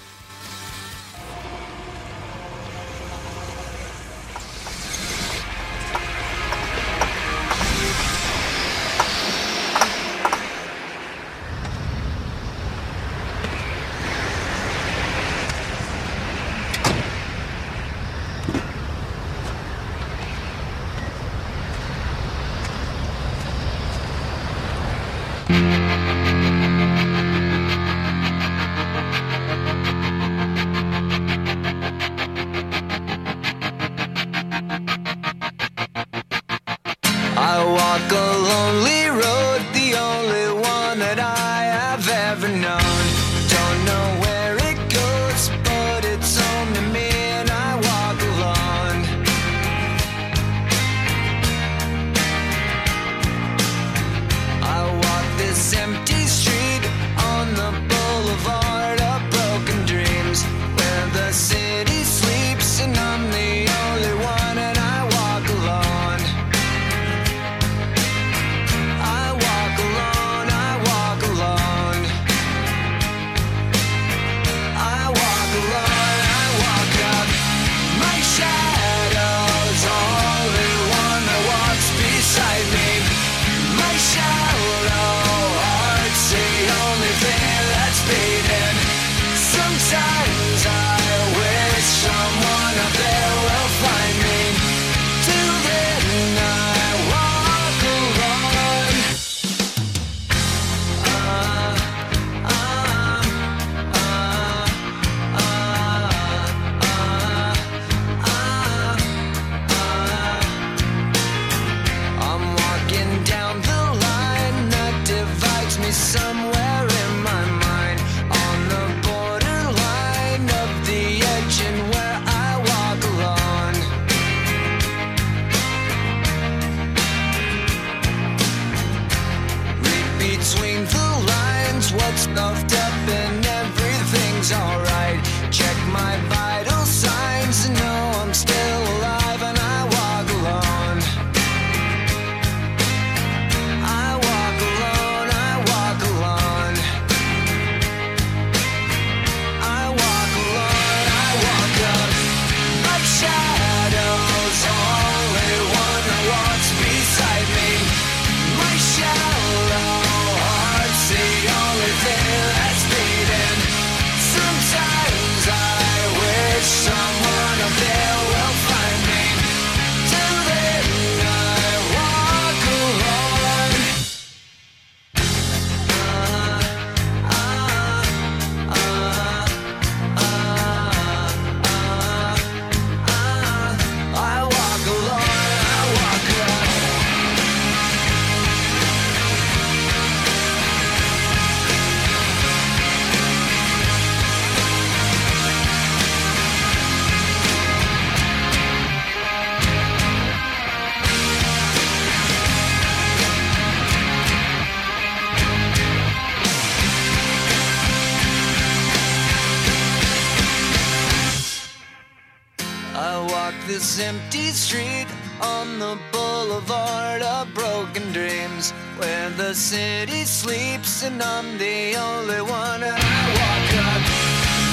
This empty street on the boulevard of broken dreams where the city sleeps and I'm the only one. I walk up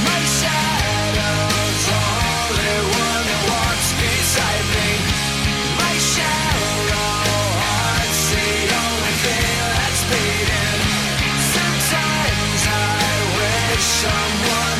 my shadow's only one that walks beside me. My shallow heart's the only thing that's beating. Sometimes I wish someone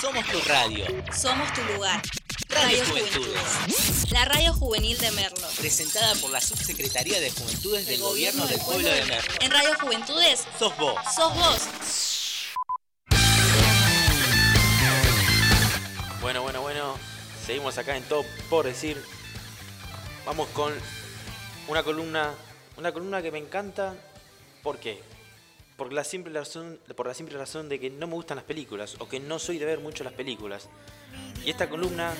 Somos tu radio. Somos tu lugar. Radio Radio Juventudes. Juventudes. La radio juvenil de Merlo. Presentada por la Subsecretaría de Juventudes del Gobierno del Pueblo de Merlo. En Radio Juventudes, Sos vos. sos vos. Bueno, bueno, bueno. Seguimos acá en Todo por decir. Vamos con una columna. Una columna que me encanta. ¿Por qué? Por la simple razón, por la simple razón de que no me gustan las películas. O que no soy de ver mucho las películas. Y esta columna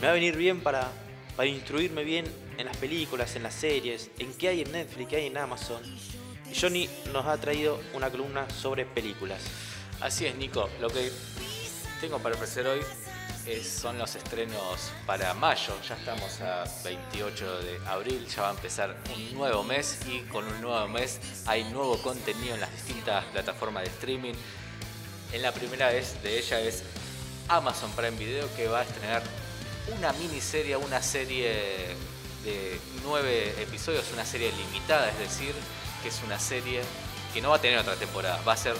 me va a venir bien para, para instruirme bien en las películas, en las series, en qué hay en Netflix, qué hay en Amazon. Y Johnny nos ha traído una columna sobre películas. Así es, Nico. Lo que tengo para ofrecer hoy es- son los estrenos para mayo. Ya estamos a 28 de abril, ya va a empezar un nuevo mes y con un nuevo mes hay nuevo contenido en las distintas plataformas de streaming. En la primera vez de ella es Amazon Prime Video que va a estrenar una miniserie, una serie de nueve episodios, una serie limitada, es decir, que es una serie que no va a tener otra temporada, va a ser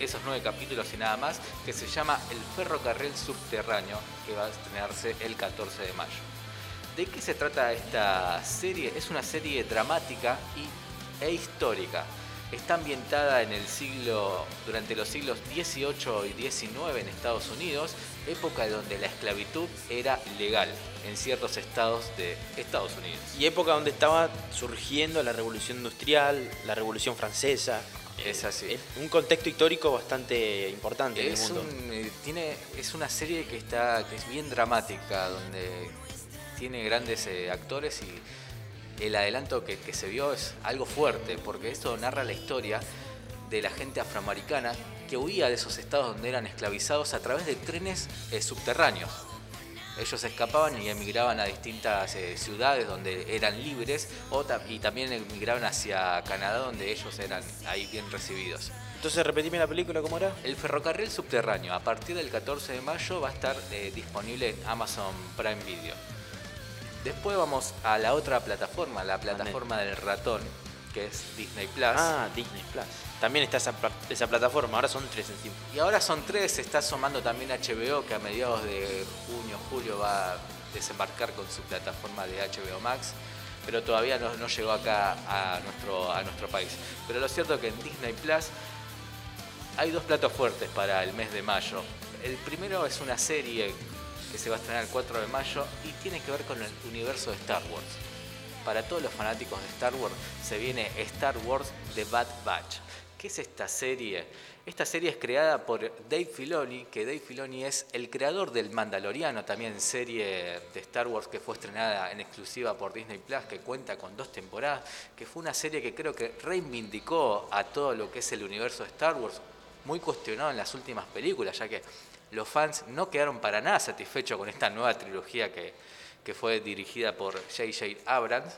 esos nueve capítulos y nada más, que se llama El ferrocarril subterráneo, que va a estrenarse el 14 de mayo. ¿De qué se trata esta serie? Es una serie dramática y, e histórica. Está ambientada en el siglo, durante los siglos XVIII y XIX en Estados Unidos, época donde la esclavitud era legal en ciertos estados de Estados Unidos. Y época donde estaba surgiendo la revolución industrial, la revolución francesa. Es así. Eh, Un contexto histórico bastante importante en el Es, mundo. un, eh, tiene, es una serie que, está, que es bien dramática, donde tiene grandes eh, actores y el adelanto que, que se vio es algo fuerte, porque esto narra la historia de la gente afroamericana que huía de esos estados donde eran esclavizados a través de trenes eh, subterráneos. Ellos escapaban y emigraban a distintas eh, ciudades donde eran libres o y también emigraban hacia Canadá donde ellos eran ahí bien recibidos. Entonces, repetime la película, ¿cómo era? El ferrocarril subterráneo, a partir del 14 de mayo, va a estar eh, disponible en Amazon Prime Video. Después vamos a la otra plataforma, la plataforma del ratón, que es Disney Plus. Ah, Disney Plus. También está esa, pla- esa plataforma, ahora son tres encima. Y ahora son tres, está sumando también HBO, que a mediados de junio, julio va a desembarcar con su plataforma de HBO Max, pero todavía no, no llegó acá a nuestro, a nuestro país. Pero lo cierto es que en Disney Plus hay dos platos fuertes para el mes de mayo. El primero es una serie que se va a estrenar el 4 de mayo y tiene que ver con el universo de Star Wars. Para todos los fanáticos de Star Wars se viene Star Wars The Bad Batch, ¿Qué es esta serie? Esta serie es creada por Dave Filoni, que Dave Filoni es el creador del Mandaloriano, también serie de Star Wars que fue estrenada en exclusiva por Disney Plus, que cuenta con dos temporadas, que fue una serie que creo que reivindicó a todo lo que es el universo de Star Wars, muy cuestionado en las últimas películas, ya que los fans no quedaron para nada satisfechos con esta nueva trilogía que, que fue dirigida por J.J. Abrams.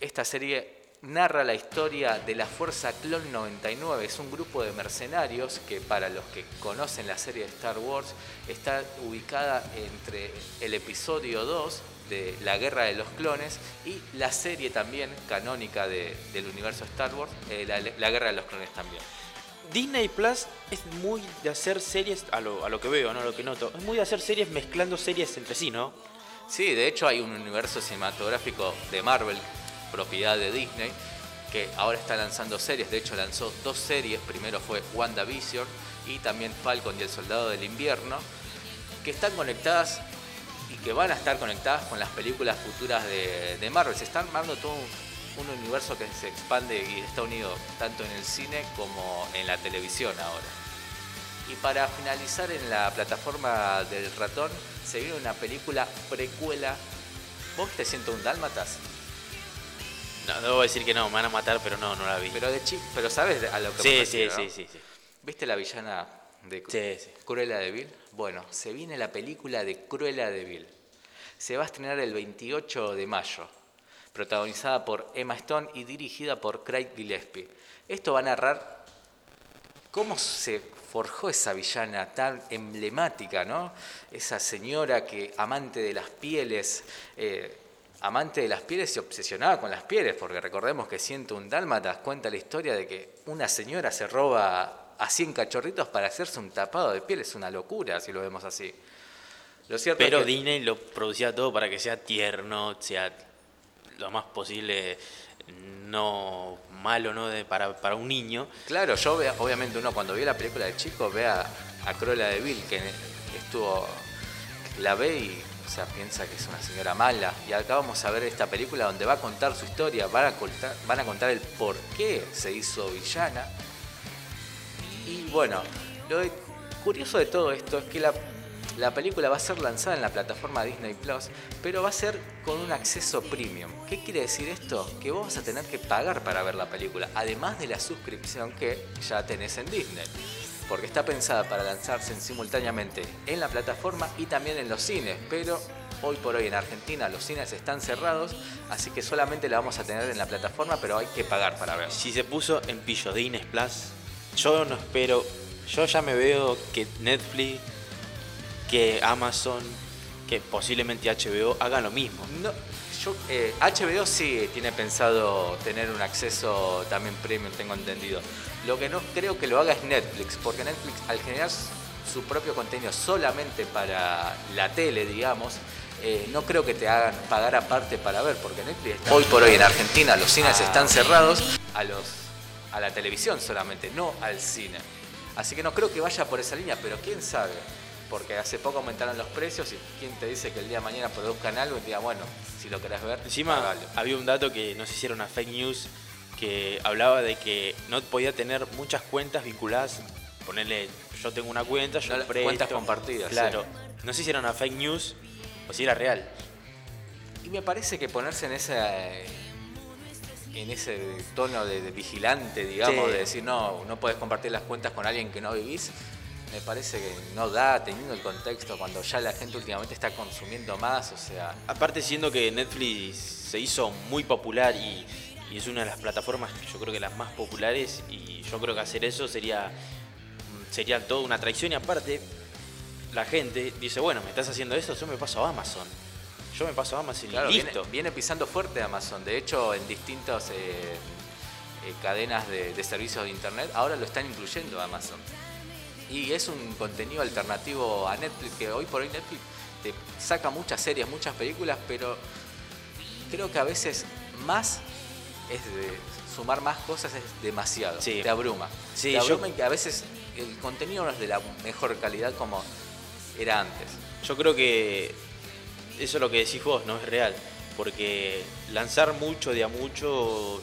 Esta serie narra la historia de la Fuerza Clon 99. Es un grupo de mercenarios que para los que conocen la serie de Star Wars está ubicada entre el episodio 2 de La Guerra de los Clones y la serie también canónica de- del universo Star Wars, eh, la, la Guerra de los Clones también. Disney Plus es muy de hacer series, a lo, a lo que veo, ¿no? A lo que noto, es muy de hacer series mezclando series entre sí, ¿no? Sí, de hecho hay un universo cinematográfico de Marvel, propiedad de Disney, que ahora está lanzando series. De hecho lanzó dos series. Primero fue WandaVision y también Falcon y el Soldado del Invierno, que están conectadas y que van a estar conectadas con las películas futuras de, Marvel. Se está armando todo un universo que se expande y está unido tanto en el cine como en la televisión ahora. Y para finalizar en la plataforma del ratón, se viene una película precuela. ¿Vos te siento un dálmatas? No, debo decir que no, me van a matar, pero no, no la vi. Pero de chico, pero sabes a lo que me sí, sí, refiero, sí, ¿no? sí, sí. ¿Viste la villana de Sí, sí. Cruella de Vil? Bueno, se viene la película de Cruella de Vil. Se va a estrenar el 28 de mayo, protagonizada por Emma Stone y dirigida por Craig Gillespie. Esto va a narrar cómo se forjó esa villana tan emblemática, ¿no? Esa señora que, amante de las pieles, eh, amante de las pieles y obsesionada con las pieles, porque recordemos que Siento un Dálmatas cuenta la historia de que una señora se roba a 100 cachorritos para hacerse un tapado de piel, es una locura si lo vemos así. Lo cierto Pero es que, Disney lo producía todo para que sea tierno, sea lo más posible no malo, ¿no? De, para, para un niño. claro, yo vea- obviamente uno cuando vio la película de chico ve a, a Cruella de Vil, que estuvo, la ve y o sea, piensa que es una señora mala. Y acá vamos a ver esta película donde va a contar su historia, van a contar, van a contar el por qué se hizo villana. Y bueno, lo curioso de todo esto es que la, la película va a ser lanzada en la plataforma Disney Plus, pero va a ser con un acceso premium. ¿Qué quiere decir esto? Que vos vas a tener que pagar para ver la película, además de la suscripción que ya tenés en Disney. Porque está pensada para lanzarse en simultáneamente en la plataforma y también en los cines, pero hoy por hoy en Argentina los cines están cerrados, así que solamente la vamos a tener en la plataforma, pero hay que pagar para verla. Si se puso en pillo Disney Plus, yo no espero. Yo ya me veo que Netflix, que Amazon, que posiblemente HBO hagan lo mismo. No, yo, eh, HBO sí tiene pensado tener un acceso también premium, tengo entendido. Lo que no creo que lo haga es Netflix, porque Netflix al generar su propio contenido solamente para la tele, digamos, eh, no creo que te hagan pagar aparte para ver, porque Netflix está- hoy por hoy en Argentina los cines están cerrados a los a la televisión solamente, no al cine. Así que no creo que vaya por esa línea, pero quién sabe. Porque hace poco aumentaron los precios y quién te dice que el día de mañana produzcan algo y te diga, bueno, si lo querés ver, Encima pagalo. había un dato que no sé si era una fake news que hablaba de que no podía tener muchas cuentas vinculadas. Ponerle, yo tengo una cuenta, yo No, presto. cuentas compartidas, Claro. No sé si era una fake news o si era real. Y me parece que ponerse en ese en ese tono de, de vigilante, digamos, Sí. de decir, no, no puedes compartir las cuentas con alguien que no vivís, me parece que no da, teniendo el contexto, cuando ya la gente últimamente está consumiendo más, o sea, Aparte siendo que Netflix se hizo muy popular y, y es una de las plataformas, yo creo que las más populares y yo creo que hacer eso sería, mm, sería toda una traición y aparte la gente dice, bueno, me estás haciendo eso, yo me paso a Amazon. Yo me paso a Amazon Claro, y listo. viene pisando fuerte Amazon. De hecho, en distintas eh, eh, cadenas de, de servicios de Internet, ahora lo están incluyendo Amazon. Y es un contenido alternativo a Netflix, que hoy por hoy Netflix te saca muchas series, muchas películas, pero creo que a veces más es de sumar más cosas es demasiado. Sí. Te abruma. Sí, te yo- abruma y que a veces el contenido no es de la mejor calidad como era antes. Yo creo que eso es lo que decís vos, no es real. Porque lanzar mucho de a mucho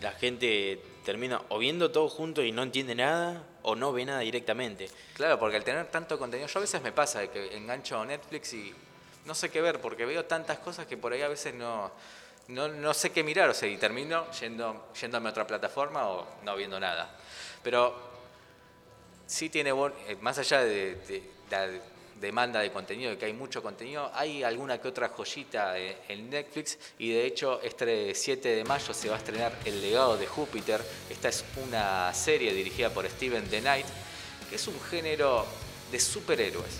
la gente termina o viendo todo junto y no entiende nada o no ve nada directamente. Claro, porque al tener tanto contenido, yo a veces me pasa de que engancho Netflix y no sé qué ver, porque veo tantas cosas que por ahí a veces no, no, no sé qué mirar, o sea, y termino yendo, yéndome a otra plataforma o no viendo nada. Pero sí tiene, eh, más allá de, de la demanda de contenido, de que hay mucho contenido, hay alguna que otra joyita eh, en Netflix y de hecho este 7 de mayo se va a estrenar El legado de Júpiter. Esta es una serie dirigida por Steven The Knight, que es un género de superhéroes.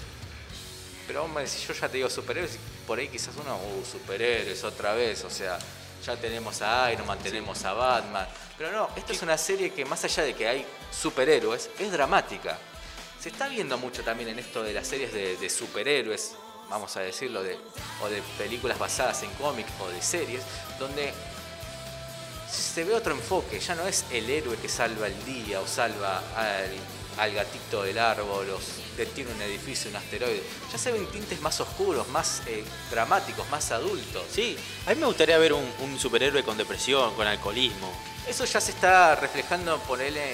Pero hombre, si yo ya te digo superhéroes, por ahí quizás uno, uh, superhéroes otra vez, o sea, ya tenemos a Iron Man, tenemos a Batman. Pero no, esta es una serie que más allá de que hay superhéroes, es dramática. Se está viendo mucho también en esto de las series de, de superhéroes, vamos a decirlo, de, o de películas basadas en cómics o de series, donde se ve otro enfoque, ya no es el héroe que salva el día o salva al, al gatito del árbol o detiene un edificio, un asteroide. Ya se ven tintes más oscuros, más eh, dramáticos, más adultos. Sí, a mí me gustaría ver un, un superhéroe con depresión, con alcoholismo. Eso ya se está reflejando, ponele,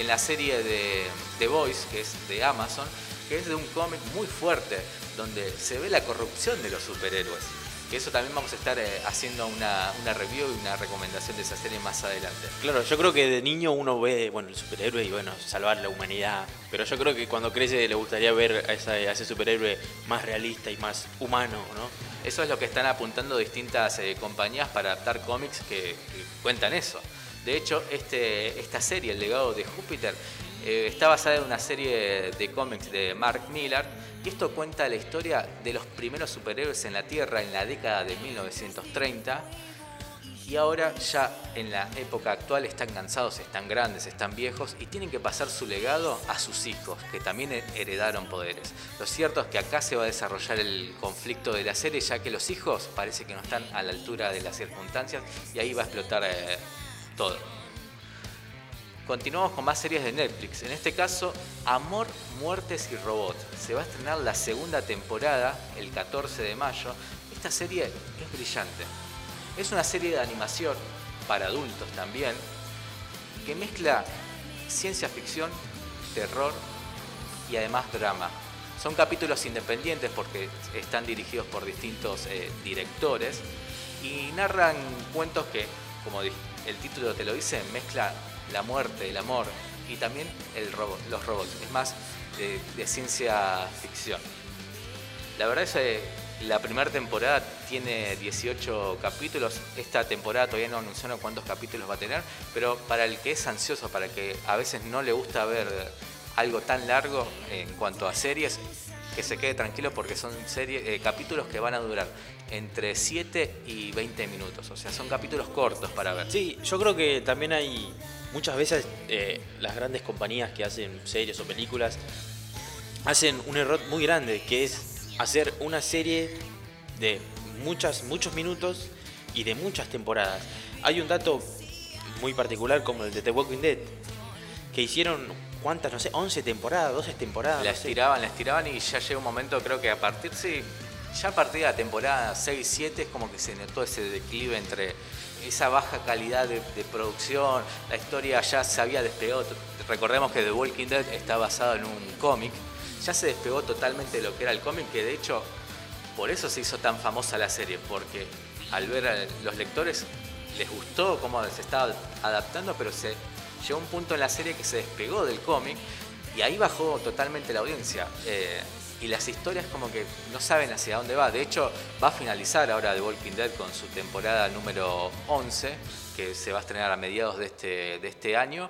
en la serie de The Voice, que es de Amazon, que es de un cómic muy fuerte, donde se ve la corrupción de los superhéroes. Que eso también vamos a estar eh, haciendo una, una review y una recomendación de esa serie más adelante. Claro, yo creo que de niño uno ve, bueno, el superhéroe y bueno, salvar la humanidad. Pero yo creo que cuando crece le gustaría ver a, esa- a ese superhéroe más realista y más humano, ¿no? Eso es lo que están apuntando distintas eh, compañías para adaptar cómics que, que cuentan eso. De hecho, este, esta serie, El legado de Júpiter, eh, está basada en una serie de cómics de Mark Millar y esto cuenta la historia de los primeros superhéroes en la Tierra en la década de 1930 y ahora ya en la época actual están cansados, están grandes, están viejos y tienen que pasar su legado a sus hijos, que también he- heredaron poderes. Lo cierto es que acá se va a desarrollar el conflicto de la serie, ya que los hijos parece que no están a la altura de las circunstancias y ahí va a explotar eh, todo. Continuamos con más series de Netflix. En este caso, Amor, Muertes y Robots. Se va a estrenar la segunda temporada el 14 de mayo. Esta serie es brillante. Es una serie de animación para adultos también que mezcla ciencia ficción, terror y además drama. Son capítulos independientes porque están dirigidos por distintos eh, directores y narran cuentos que, como el título te lo dice, mezcla la muerte, el amor y también los robots. Es más de, de ciencia ficción. La verdad es que la primera temporada tiene 18 capítulos. Esta temporada todavía no anunciaron cuántos capítulos va a tener, pero para el que es ansioso, para el que a veces no le gusta ver algo tan largo en cuanto a series, que se quede tranquilo porque son series, eh, capítulos que van a durar entre 7 y 20 minutos. O sea, son capítulos cortos para ver. Sí, yo creo que también hay muchas veces eh, las grandes compañías que hacen series o películas hacen un error muy grande, que es hacer una serie de muchas, muchos minutos y de muchas temporadas. Hay un dato muy particular como el de The Walking Dead, que hicieron, ¿cuántas? No sé, 11 temporadas, 12 temporadas. La no sé. estiraban, la estiraban y ya llega un momento, creo que a partir, sí, ya a partir de la temporada 6-7 es como que se notó ese declive entre esa baja calidad de, producción, la historia ya se había despegado. Recordemos que The Walking Dead está basado en un cómic, ya se despegó totalmente de lo que era el cómic, que de hecho por eso se hizo tan famosa la serie, porque al ver a los lectores les gustó cómo se estaba adaptando, pero llegó un punto en la serie que se despegó del cómic y ahí bajó totalmente la audiencia. Eh, y las historias como que no saben hacia dónde va. De hecho, va a finalizar ahora The Walking Dead con su temporada número 11, que se va a estrenar a mediados de este, de este año.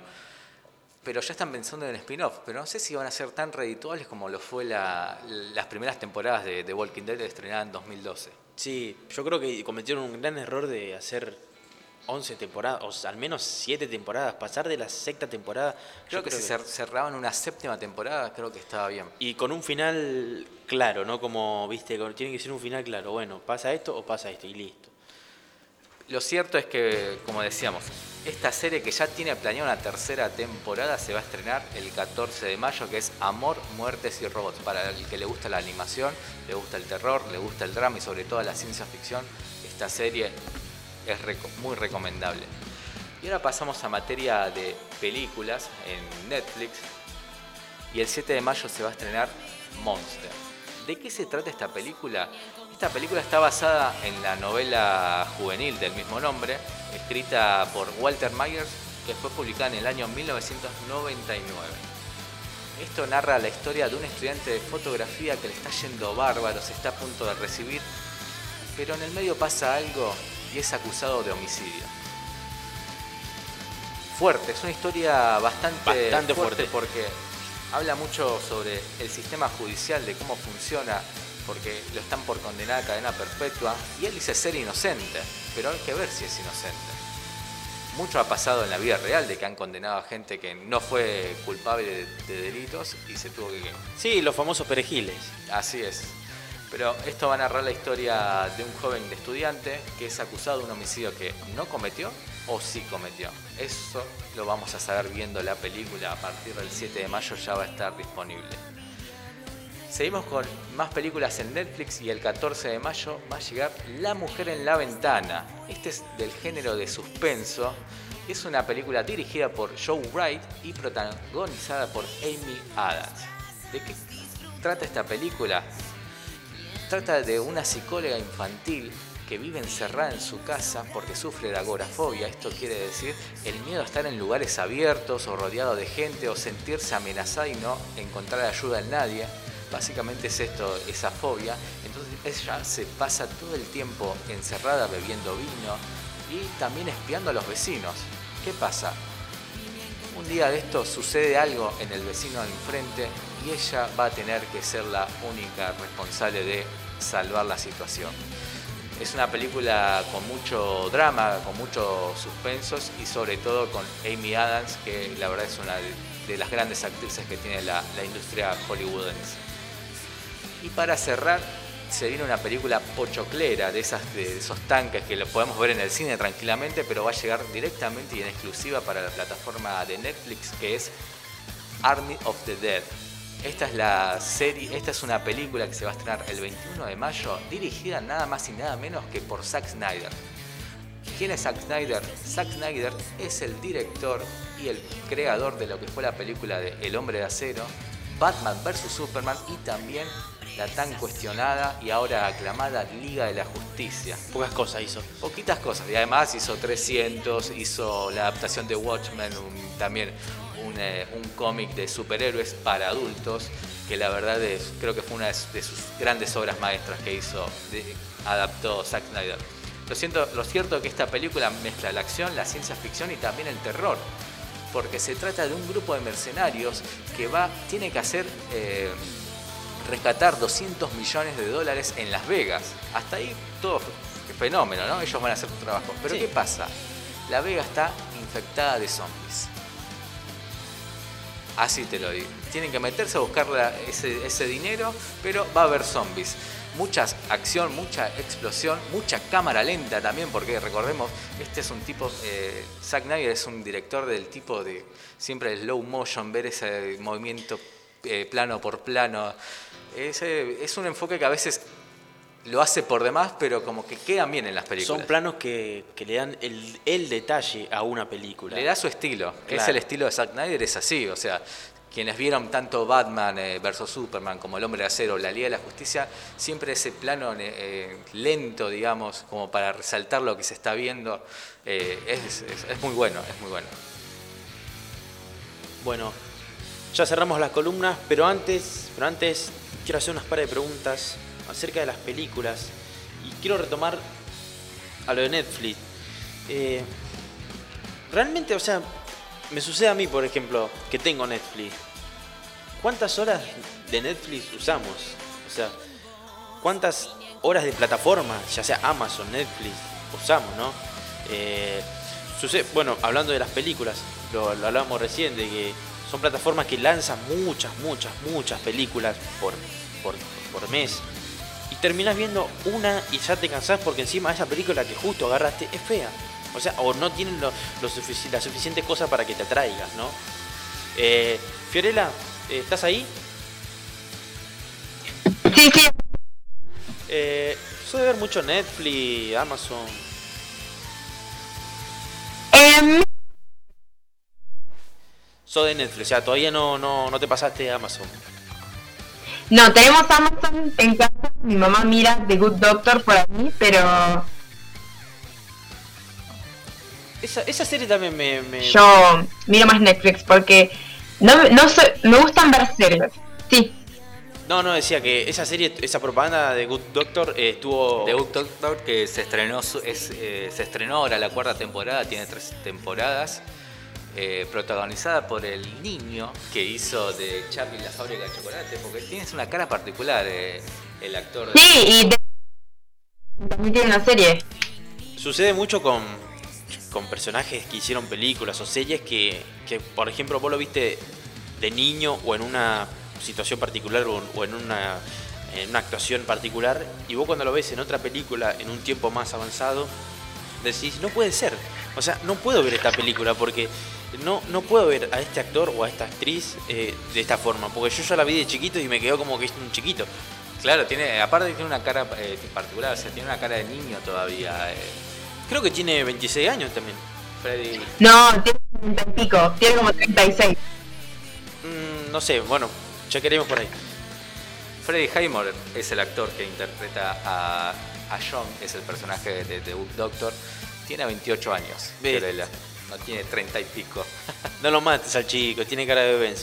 Pero ya están pensando en spin-off, pero no sé si van a ser tan redituables como lo fue la- las primeras temporadas de The Walking Dead estrenadas en 2012. Sí, yo creo que cometieron un gran error de hacer 11 temporadas, o al menos 7 temporadas, pasar de la sexta temporada. Creo yo que si cer- cerraban una séptima temporada, creo que estaba bien. Y con un final claro, ¿no? Como, viste, tiene que ser un final claro. Bueno, pasa esto o pasa esto y listo. Lo cierto es que, como decíamos, esta serie que ya tiene planeada una tercera temporada se va a estrenar el 14 de mayo, que es Amor, Muertes y Robots. Para el que le gusta la animación, le gusta el terror, le gusta el drama y sobre todo la ciencia ficción, esta serie es muy recomendable. Y ahora pasamos a materia de películas en Netflix. Y el 7 de mayo se va a estrenar Monster. ¿De qué se trata esta película? Esta película está basada en la novela juvenil del mismo nombre, escrita por Walter Myers, que fue publicada en el año 1999. Esto narra la historia de un estudiante de fotografía que le está yendo bárbaro, se está a punto de recibir, pero en el medio pasa algo y es acusado de homicidio. Fuerte, es una historia bastante, Bastante fuerte. porque habla mucho sobre el sistema judicial, de cómo funciona, porque lo están por condenar a cadena perpetua y él dice ser inocente, pero hay que ver si es inocente. Mucho ha pasado en la vida real de que han condenado a gente que no fue culpable de, de delitos y se tuvo que Sí, los famosos perejiles. Así es. Pero esto va a narrar la historia de un joven estudiante que es acusado de un homicidio que no cometió o sí cometió. Eso lo vamos a saber viendo la película. A partir del 7 de mayo ya va a estar disponible. Seguimos con más películas en Netflix y el 14 de mayo va a llegar La Mujer en la Ventana. Este es del género de suspenso. Es una película dirigida por Joe Wright y protagonizada por Amy Adams. ¿De qué trata esta película? Trata de una psicóloga infantil que vive encerrada en su casa porque sufre de agorafobia. Esto quiere decir el miedo a estar en lugares abiertos o rodeado de gente o sentirse amenazada y no encontrar ayuda en nadie. Básicamente es esto, esa fobia. Entonces ella se pasa todo el tiempo encerrada bebiendo vino y también espiando a los vecinos. ¿Qué pasa? Un día de esto sucede algo en el vecino de enfrente y ella va a tener que ser la única responsable de salvar la situación. Es una película con mucho drama, con muchos suspensos y sobre todo con Amy Adams, que la verdad es una de, las grandes actrices que tiene la industria hollywoodense. Y para cerrar, se viene una película pochoclera de, esas, de esos tanques que lo podemos ver en el cine tranquilamente, pero va a llegar directamente y en exclusiva para la plataforma de Netflix que es Army of the Dead. Esta es la serie, esta es una película que se va a estrenar el 21 de mayo, dirigida nada más y nada menos que por Zack Snyder. ¿Quién es Zack Snyder? Zack Snyder es el director y el creador de lo que fue la película de El Hombre de Acero, Batman vs. Superman y también la tan cuestionada y ahora aclamada Liga de la Justicia. Pocas cosas hizo. Poquitas cosas. Y además hizo 300, hizo la adaptación de Watchmen, un- también un, eh, un cómic de superhéroes para adultos, que la verdad es, creo que fue una de sus- de sus grandes obras maestras que hizo, de- adaptó Zack Snyder. Lo, siento, lo cierto es que esta película mezcla la acción, la ciencia ficción y también el terror, porque se trata de un grupo de mercenarios que va, tiene que hacer... eh, rescatar 200 millones de dólares en Las Vegas. Hasta ahí todo fenómeno, ¿no? Ellos van a hacer su trabajo. Pero Sí. ¿qué pasa? La Vega está infectada de zombies. Así te lo digo. Tienen que meterse a buscar ese dinero, pero va a haber zombies. Mucha acción, mucha explosión, mucha cámara lenta también, porque recordemos, este es un tipo, eh, Zack Snyder es un director del tipo de siempre el slow motion, ver ese movimiento eh, plano por plano. Ese- es un enfoque que a veces lo hace por demás, pero como que quedan bien en las películas. Son planos que, que le dan el, el detalle a una película. Le da su estilo, que es Claro. el estilo de Zack Snyder, es así, o sea, quienes vieron tanto Batman eh, versus Superman como El Hombre de Acero, La Liga de la Justicia, siempre ese plano eh, eh, lento, digamos, como para resaltar lo que se está viendo, eh, es, es- es muy bueno, es muy bueno. Bueno, ya cerramos las columnas, pero antes, pero antes quiero hacer unas par de preguntas acerca de las películas y quiero retomar a lo de Netflix. Eh, realmente, o sea, me sucede a mí, por ejemplo, que tengo Netflix. ¿Cuántas horas de Netflix usamos? O sea, ¿cuántas horas de plataforma, ya sea Amazon, Netflix, usamos, no? Eh, sucede, bueno, hablando de las películas, lo, lo hablábamos recién, de que son plataformas que lanzan muchas, muchas, muchas películas por, por, por mes. Y terminás viendo una y ya te cansás porque encima esa película que justo agarraste es fea. O sea, o no tienen lo, lo sufici- la suficiente cosa para que te atraigas, ¿no? Eh, Fiorella, eh, ¿estás ahí? Sí, sí. Eh, soy de ver mucho Netflix, Amazon. Eh, Todo de Netflix, o sea, todavía no, no, no te pasaste a Amazon. No, tenemos Amazon en casa. Mi mamá mira The Good Doctor por ahí, pero Esa, esa serie también me... me- yo miro más Netflix porque no, no soy, me gustan ver series. Sí, No, no, decía que esa serie, esa propaganda de Good Doctor eh, estuvo... The Good Doctor que se estrenó, su- es, eh, se estrenó ahora la cuarta temporada, tiene tres temporadas, eh, protagonizada por el niño que hizo de Charlie la fábrica de chocolate, porque tienes una cara particular eh, el actor. de- sí, y de- también tiene una serie. Sucede mucho con, con personajes que hicieron películas o series que, que, por ejemplo, vos lo viste de niño o en una situación particular o, o en, una, en una actuación particular y vos cuando lo ves en otra película en un tiempo más avanzado decís, no puede ser. O sea, no puedo ver esta película porque no, no puedo ver a este actor o a esta actriz eh, de esta forma. Porque yo ya la vi de chiquito y me quedó como que es un chiquito. Claro, tiene, aparte tiene una cara eh, particular, o sea, tiene una cara de niño todavía. eh, Creo que tiene 26 años también. Freddy. No, tiene 30 y pico, tiene como 36. Mm, no sé, bueno, ya queremos por ahí. Freddie Highmore es el actor que interpreta a, a John, es el personaje de The Doctor. Tiene 28 años, Ve. No tiene 30 y pico. No lo mates al chico, tiene cara de bebé.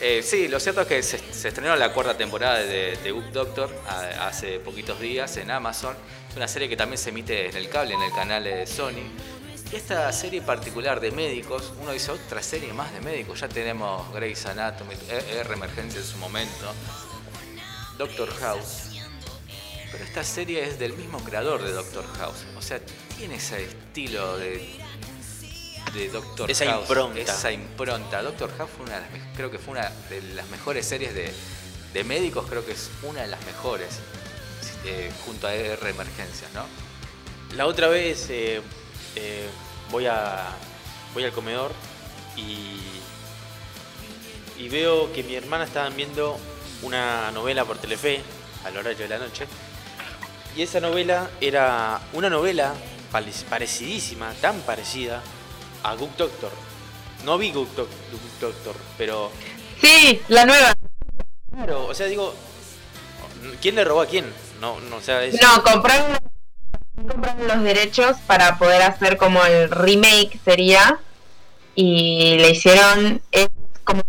Eh, sí, lo cierto es que se, estrenó la cuarta temporada de Doctor hace poquitos días en Amazon. Es una serie que también se emite en el cable, en el canal de Sony. Y esta serie particular de médicos, uno dice otra serie más de médicos. Ya tenemos Grey's Anatomy, E- R Emergencia en su momento, Doctor House. Pero esta serie es del mismo creador de Doctor House. O sea, tiene ese estilo de, de Doctor Esa House. impronta. Esa impronta. Doctor House fue una de las, creo que fue una de las mejores series de, de médicos, creo que es una de las mejores. eh, junto a R Emergencias, ¿no? La otra vez eh, eh, voy a voy al comedor y, y veo que mi hermana estaban viendo una novela por Telefe al horario de la noche. Y esa novela era una novela pare- parecidísima, tan parecida a Good Doctor. No vi Good, Good Doctor, pero Sí, la nueva. claro, o sea, digo, ¿quién le robó a quién? No, no, o sea, es- No, compraron, compraron los derechos para poder hacer como el remake sería. Y le hicieron es como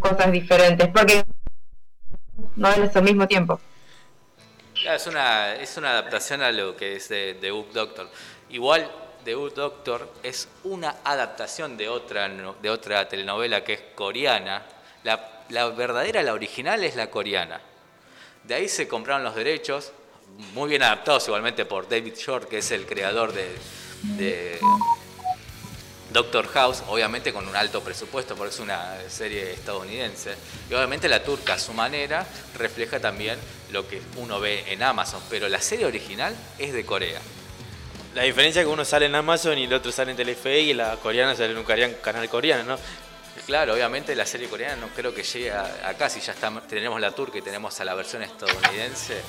cosas diferentes. Porque no es al mismo tiempo. Claro, es una, es una adaptación a lo que es de, de Doctor. Igual, The Good Doctor es una adaptación de otra, de otra telenovela que es coreana. La, verdadera, la original es la coreana. De ahí se compraron los derechos, muy bien adaptados igualmente por David Shore, que es el creador de, de Doctor House, obviamente con un alto presupuesto, porque es una serie estadounidense. Y obviamente la turca, a su manera, refleja también lo que uno ve en Amazon, pero la serie original es de Corea. La diferencia es que uno sale en Amazon y el otro sale en Telefe y la coreana sale en un canal coreano, ¿no? Claro, obviamente la serie coreana no creo que llegue a- acá, si ya está, tenemos la turca y tenemos a la versión estadounidense.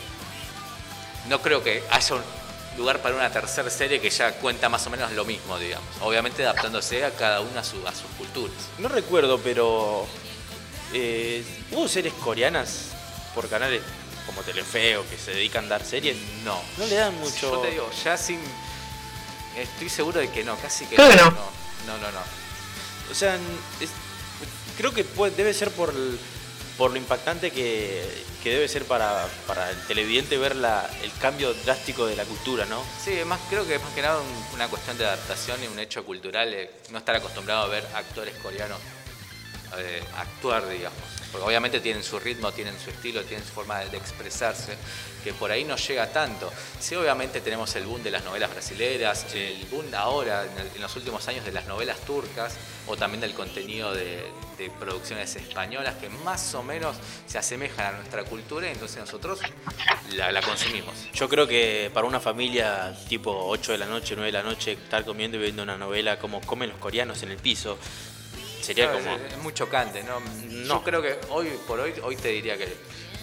No creo que haya un lugar para una tercera serie que ya cuenta más o menos lo mismo, digamos. Obviamente adaptándose a cada una a, su- a sus culturas. No recuerdo, pero eh, hubo series coreanas por canales como Telefe o que se dedican a dar series. No. No le dan mucho. Yo te digo, ya sin. Estoy seguro de que no, casi que Creo que no. No, no, no. O sea, es- creo que puede- debe ser por, por lo impactante que, que debe ser para, para el televidente ver la, el cambio drástico de la cultura, ¿no? Sí, más, creo que es más que nada un- una cuestión de adaptación y un hecho cultural, eh, no estar acostumbrado a ver actores coreanos eh, actuar, digamos. Porque obviamente tienen su ritmo, tienen su estilo, tienen su forma de, de expresarse, que por ahí no llega tanto. Sí, obviamente tenemos el boom de las novelas brasileras, el boom ahora, en, el- en los últimos años, de las novelas turcas, o también del contenido de, de producciones españolas que más o menos se asemejan a nuestra cultura y entonces nosotros la, la consumimos. Yo creo que para una familia tipo 8 de la noche, 9 de la noche, estar comiendo y viendo una novela como comen los coreanos en el piso, sería como... es, es muy chocante, ¿no? No. Yo creo que hoy por hoy, hoy te diría que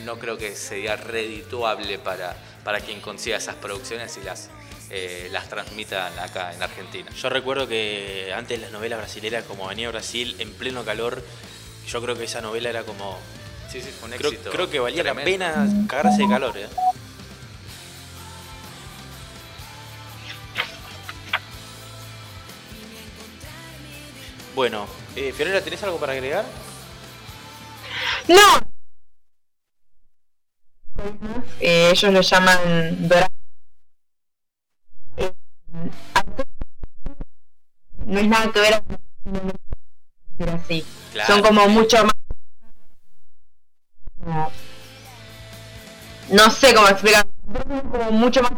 no creo que sería redituable para, para quien consiga esas producciones y las eh, las transmitan acá en Argentina. Yo recuerdo que antes las novelas brasileras, como Venía Brasil, en pleno calor, yo creo que esa novela era como. Sí, sí, fue un éxito. creo que valía la pena cagarse de calor, ¿eh? Bueno, eh, Fiorella, ¿tenés algo para agregar? No. Eh, ellos lo llaman dorado. Eh, no es nada que ver pero así. Claro. Son como mucho más. No sé cómo explicar. Son como mucho más.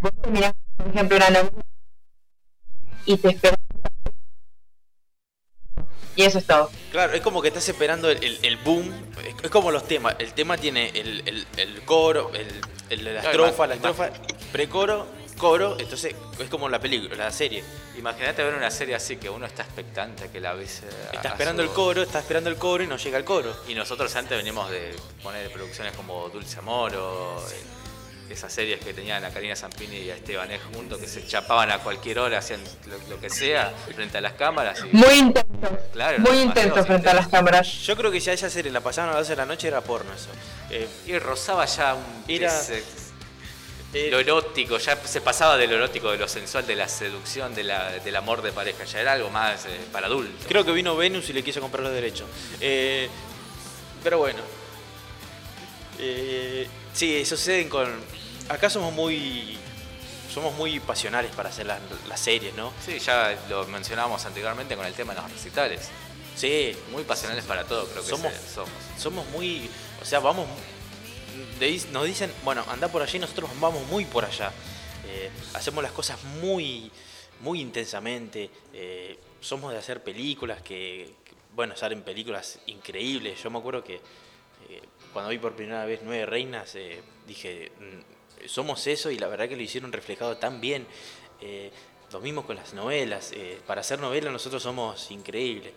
Vos te mirás, por ejemplo, una novela y te esperas. Y eso es todo. Claro, es como que estás esperando el, el- el boom. Es, es como los temas. El tema tiene el, el- el coro, el, el- la estrofa, la estrofa, precoro, coro. Entonces es como la película, la serie. Imagínate ver una serie así que uno está expectante, que la ves. eh, Está esperando su- el coro, está esperando el coro y no llega el coro. Y nosotros antes veníamos de poner producciones como Dulce Amor o eh, esas series que tenían a Karina Zampini y a Esteban E. juntos que se chapaban a cualquier hora, hacían lo, lo que sea frente a las cámaras. Y, Muy intenso. Claro, Muy intenso frente a las cámaras. Yo creo que si a esa serie la pasaban a las 12 de la noche era porno eso. Eh, y rozaba ya un Era- ese- eh, lo erótico, ya se pasaba de lo erótico, de lo sensual, de la seducción, de la, del amor de pareja, ya era algo más eh, para adultos. creo que vino Venus y le quiso comprar los derechos. Eh, pero bueno. Eh, sí, suceden con. Acá somos muy. Somos muy pasionales para hacer las, las series, ¿no? Sí, ya lo mencionábamos anteriormente con el tema de los recitales. Sí, Muy pasionales para todo, creo que Somos- se- somos. somos muy. O sea, vamos. nos dicen, bueno, anda por allá y nosotros vamos muy por allá. Eh, hacemos las cosas muy, muy intensamente. eh, somos de hacer películas que, que, bueno, salen películas increíbles. Yo me acuerdo que eh, cuando vi por primera vez Nueve Reinas, eh, dije, "Mm, somos eso y la verdad que lo hicieron reflejado tan bien. Eh, lo mismo con las novelas. eh, para hacer novelas nosotros somos increíbles.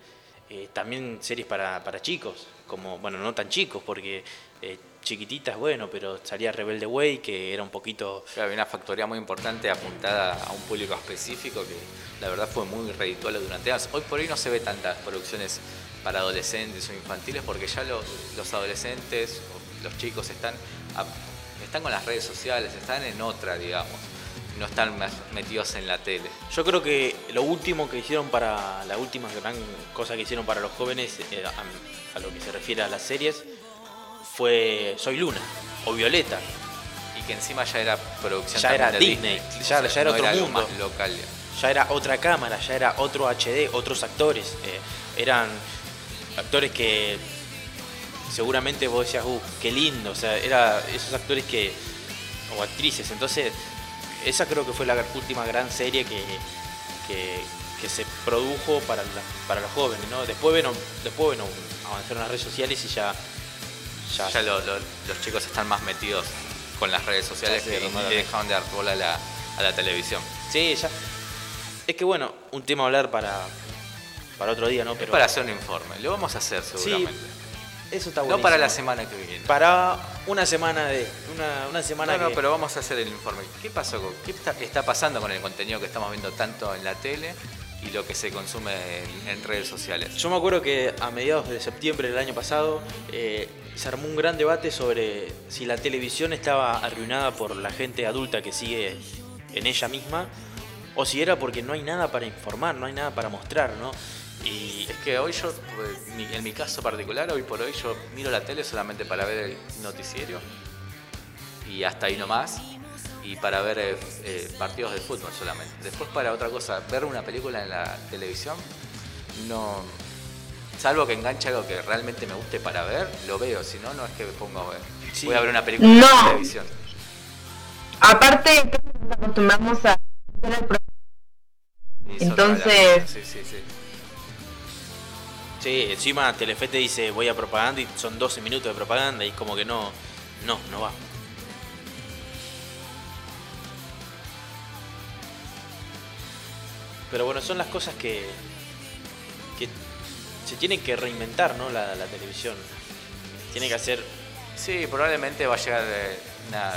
Eh, también series para, para chicos, como, bueno, no tan chicos, porque eh, chiquititas, bueno, pero salía Rebelde Way, que era un poquito... Había una factoría muy importante apuntada a un público específico que la verdad fue muy redituable durante años. Hoy por hoy no se ve tantas producciones para adolescentes o infantiles porque ya lo- los adolescentes o los chicos están, están con las redes sociales, están en otra, digamos. No están más metidos en la tele. Yo creo que lo último que hicieron para, la última gran cosa que hicieron para los jóvenes, eh, a, a lo que se refiere a las series, fue Soy Luna o Violeta. Y que encima ya era producción Ya era de Disney, ya- sea, ya era no otro mundo. más local. ya era otra cámara, ya era otro HD, otros actores. eh, eran actores que seguramente vos decías, uh, qué lindo, o sea, era esos actores que, o actrices. Entonces, esa creo que fue la última gran serie que, que, que se produjo para, la- para los jóvenes, ¿no? Después, bueno, después, bueno, avanzaron las redes sociales y ya... Ya, Ya lo- lo- los chicos están más metidos con las redes sociales Ya que totalmente. dejaron de dar bola a la, a la televisión. Sí, ya. Es que bueno, un tema a hablar para, para otro día, ¿no? Es para hacer un informe. Lo vamos a hacer seguramente. Eso está no para la semana que viene. Para una semana de. Una, una semana No, no, que- pero vamos a hacer el informe. ¿Qué pasó? con- ¿Qué está, está pasando con el contenido que estamos viendo tanto en la tele y lo que se consume en, en redes sociales? Yo me acuerdo que a mediados de septiembre del año pasado eh, se armó un gran debate sobre si la televisión estaba arruinada por la gente adulta que sigue en ella misma o si era porque no hay nada para informar, no hay nada para mostrar, ¿no? Y Es que hoy yo, mi- en mi caso particular, hoy por hoy yo miro la tele solamente para ver el noticiero y hasta ahí nomás. Y para ver eh, eh, partidos de fútbol solamente. Después para otra cosa, ver una película en la televisión, no... Salvo que enganche algo que realmente me guste para ver, lo veo. Si no, no es que me pongo a ver. Sí. Voy a ver una película en la televisión. Aparte, nos acostumbramos a Entonces- Sí, sí, sí. Sí, encima Telefe te dice voy a propaganda y son 12 minutos de propaganda y como que no, no, no va. Pero bueno, son las cosas que, que se tienen que reinventar, ¿no? La, televisión. Tiene que hacer. Sí, probablemente va a llegar eh, una-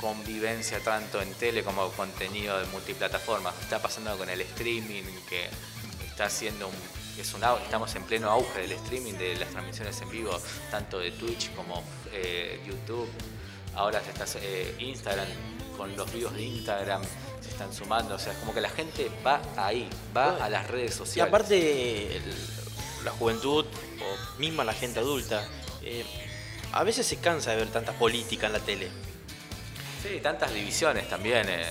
convivencia tanto en tele como contenido de multiplataformas. Está pasando con el streaming que está haciendo un, es un au- estamos en pleno auge del streaming, de las transmisiones en vivo, tanto de Twitch como eh, YouTube. Ahora se está eh, Instagram, con los vivos de Instagram se están sumando. O sea, es como que la gente va ahí, va a las redes Y sociales. aparte, el- la juventud, o misma la gente adulta, eh, a veces se cansa de ver tanta política en la tele. Sí, tantas divisiones también. eh,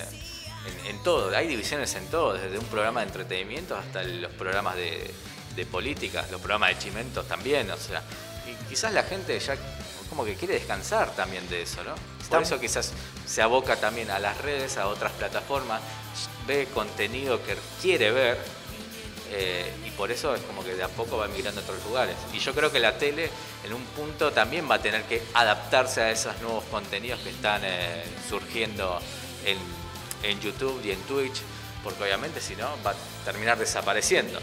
en, en todo, hay divisiones en todo, desde un programa de entretenimiento hasta los programas de, de política, los programas de chimentos también. O sea, y quizás la gente ya como que quiere descansar también de eso, ¿no? Por eso quizás se aboca también a las redes, a otras plataformas, ve contenido que quiere ver eh, y por eso es como que de a poco va migrando a otros lugares. Y yo creo que la tele en un punto también va a tener que adaptarse a esos nuevos contenidos que están eh, surgiendo en, en YouTube y en Twitch, porque obviamente si no va a terminar desapareciendo.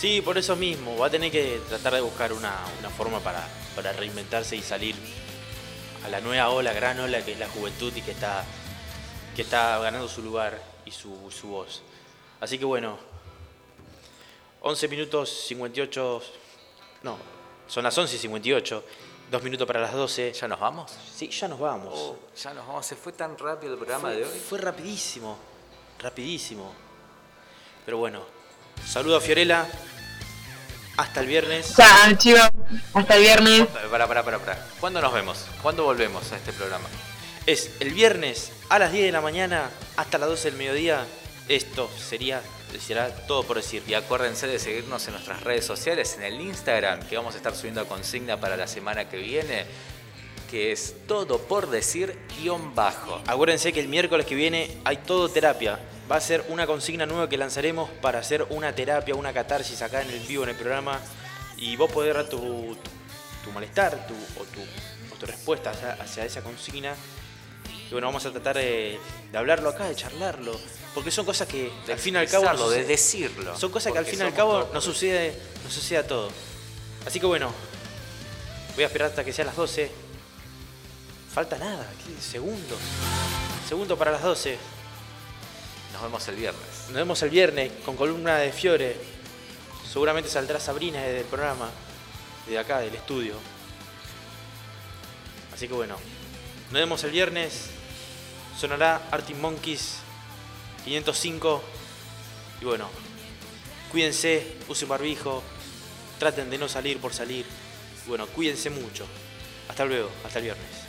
Sí, por eso mismo, va a tener que tratar de buscar una, una forma para, para reinventarse y salir a la nueva ola, gran ola que es la juventud y que está, que está ganando su lugar y su, su voz. Así que bueno, 11 minutos 58, no, son las 11 y 58, dos minutos para las 12. ¿Ya nos vamos? Sí, ya nos vamos. Oh, ya nos vamos, se fue tan rápido el programa fue, de hoy. fue rapidísimo, rapidísimo. Pero bueno, saludo a Fiorella, hasta el viernes. Chao, chicos. Hasta el viernes. Para, para, para, para. ¿Cuándo nos vemos? ¿Cuándo volvemos a este programa? Es el viernes a las 10 de la mañana hasta las 12 del mediodía. Esto sería, será todo por decir. Y acuérdense de seguirnos en nuestras redes sociales, en el Instagram, que vamos a estar subiendo consigna para la semana que viene, que es todo por decir guion bajo. Acuérdense que el miércoles que viene hay todo terapia. Va a ser una consigna nueva que lanzaremos para hacer una terapia, una catarsis acá en el vivo en el programa. Y vos podés dar tu, tu, tu malestar tu, o, tu, o tu respuesta hacia, hacia esa consigna. Y bueno, vamos a tratar de, de hablarlo acá, de charlarlo. Porque son cosas que De al fin y al cabo. no de decirlo. Son cosas que al fin y al cabo todos. nos sucede, nos sucede a todo. Así que bueno, voy a esperar hasta que sean las 12. Falta nada, ¿qué? segundos. Segundo para las 12. Nos vemos el viernes. Nos vemos el viernes con columna de Fiore. Seguramente saldrá Sabrina desde el programa, de acá, del estudio. Así que bueno, nos vemos el viernes. Sonará Arctic Monkeys 505. Y bueno, cuídense, usen barbijo, traten de no salir por salir. Bueno, cuídense mucho. Hasta luego, hasta el viernes.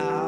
out.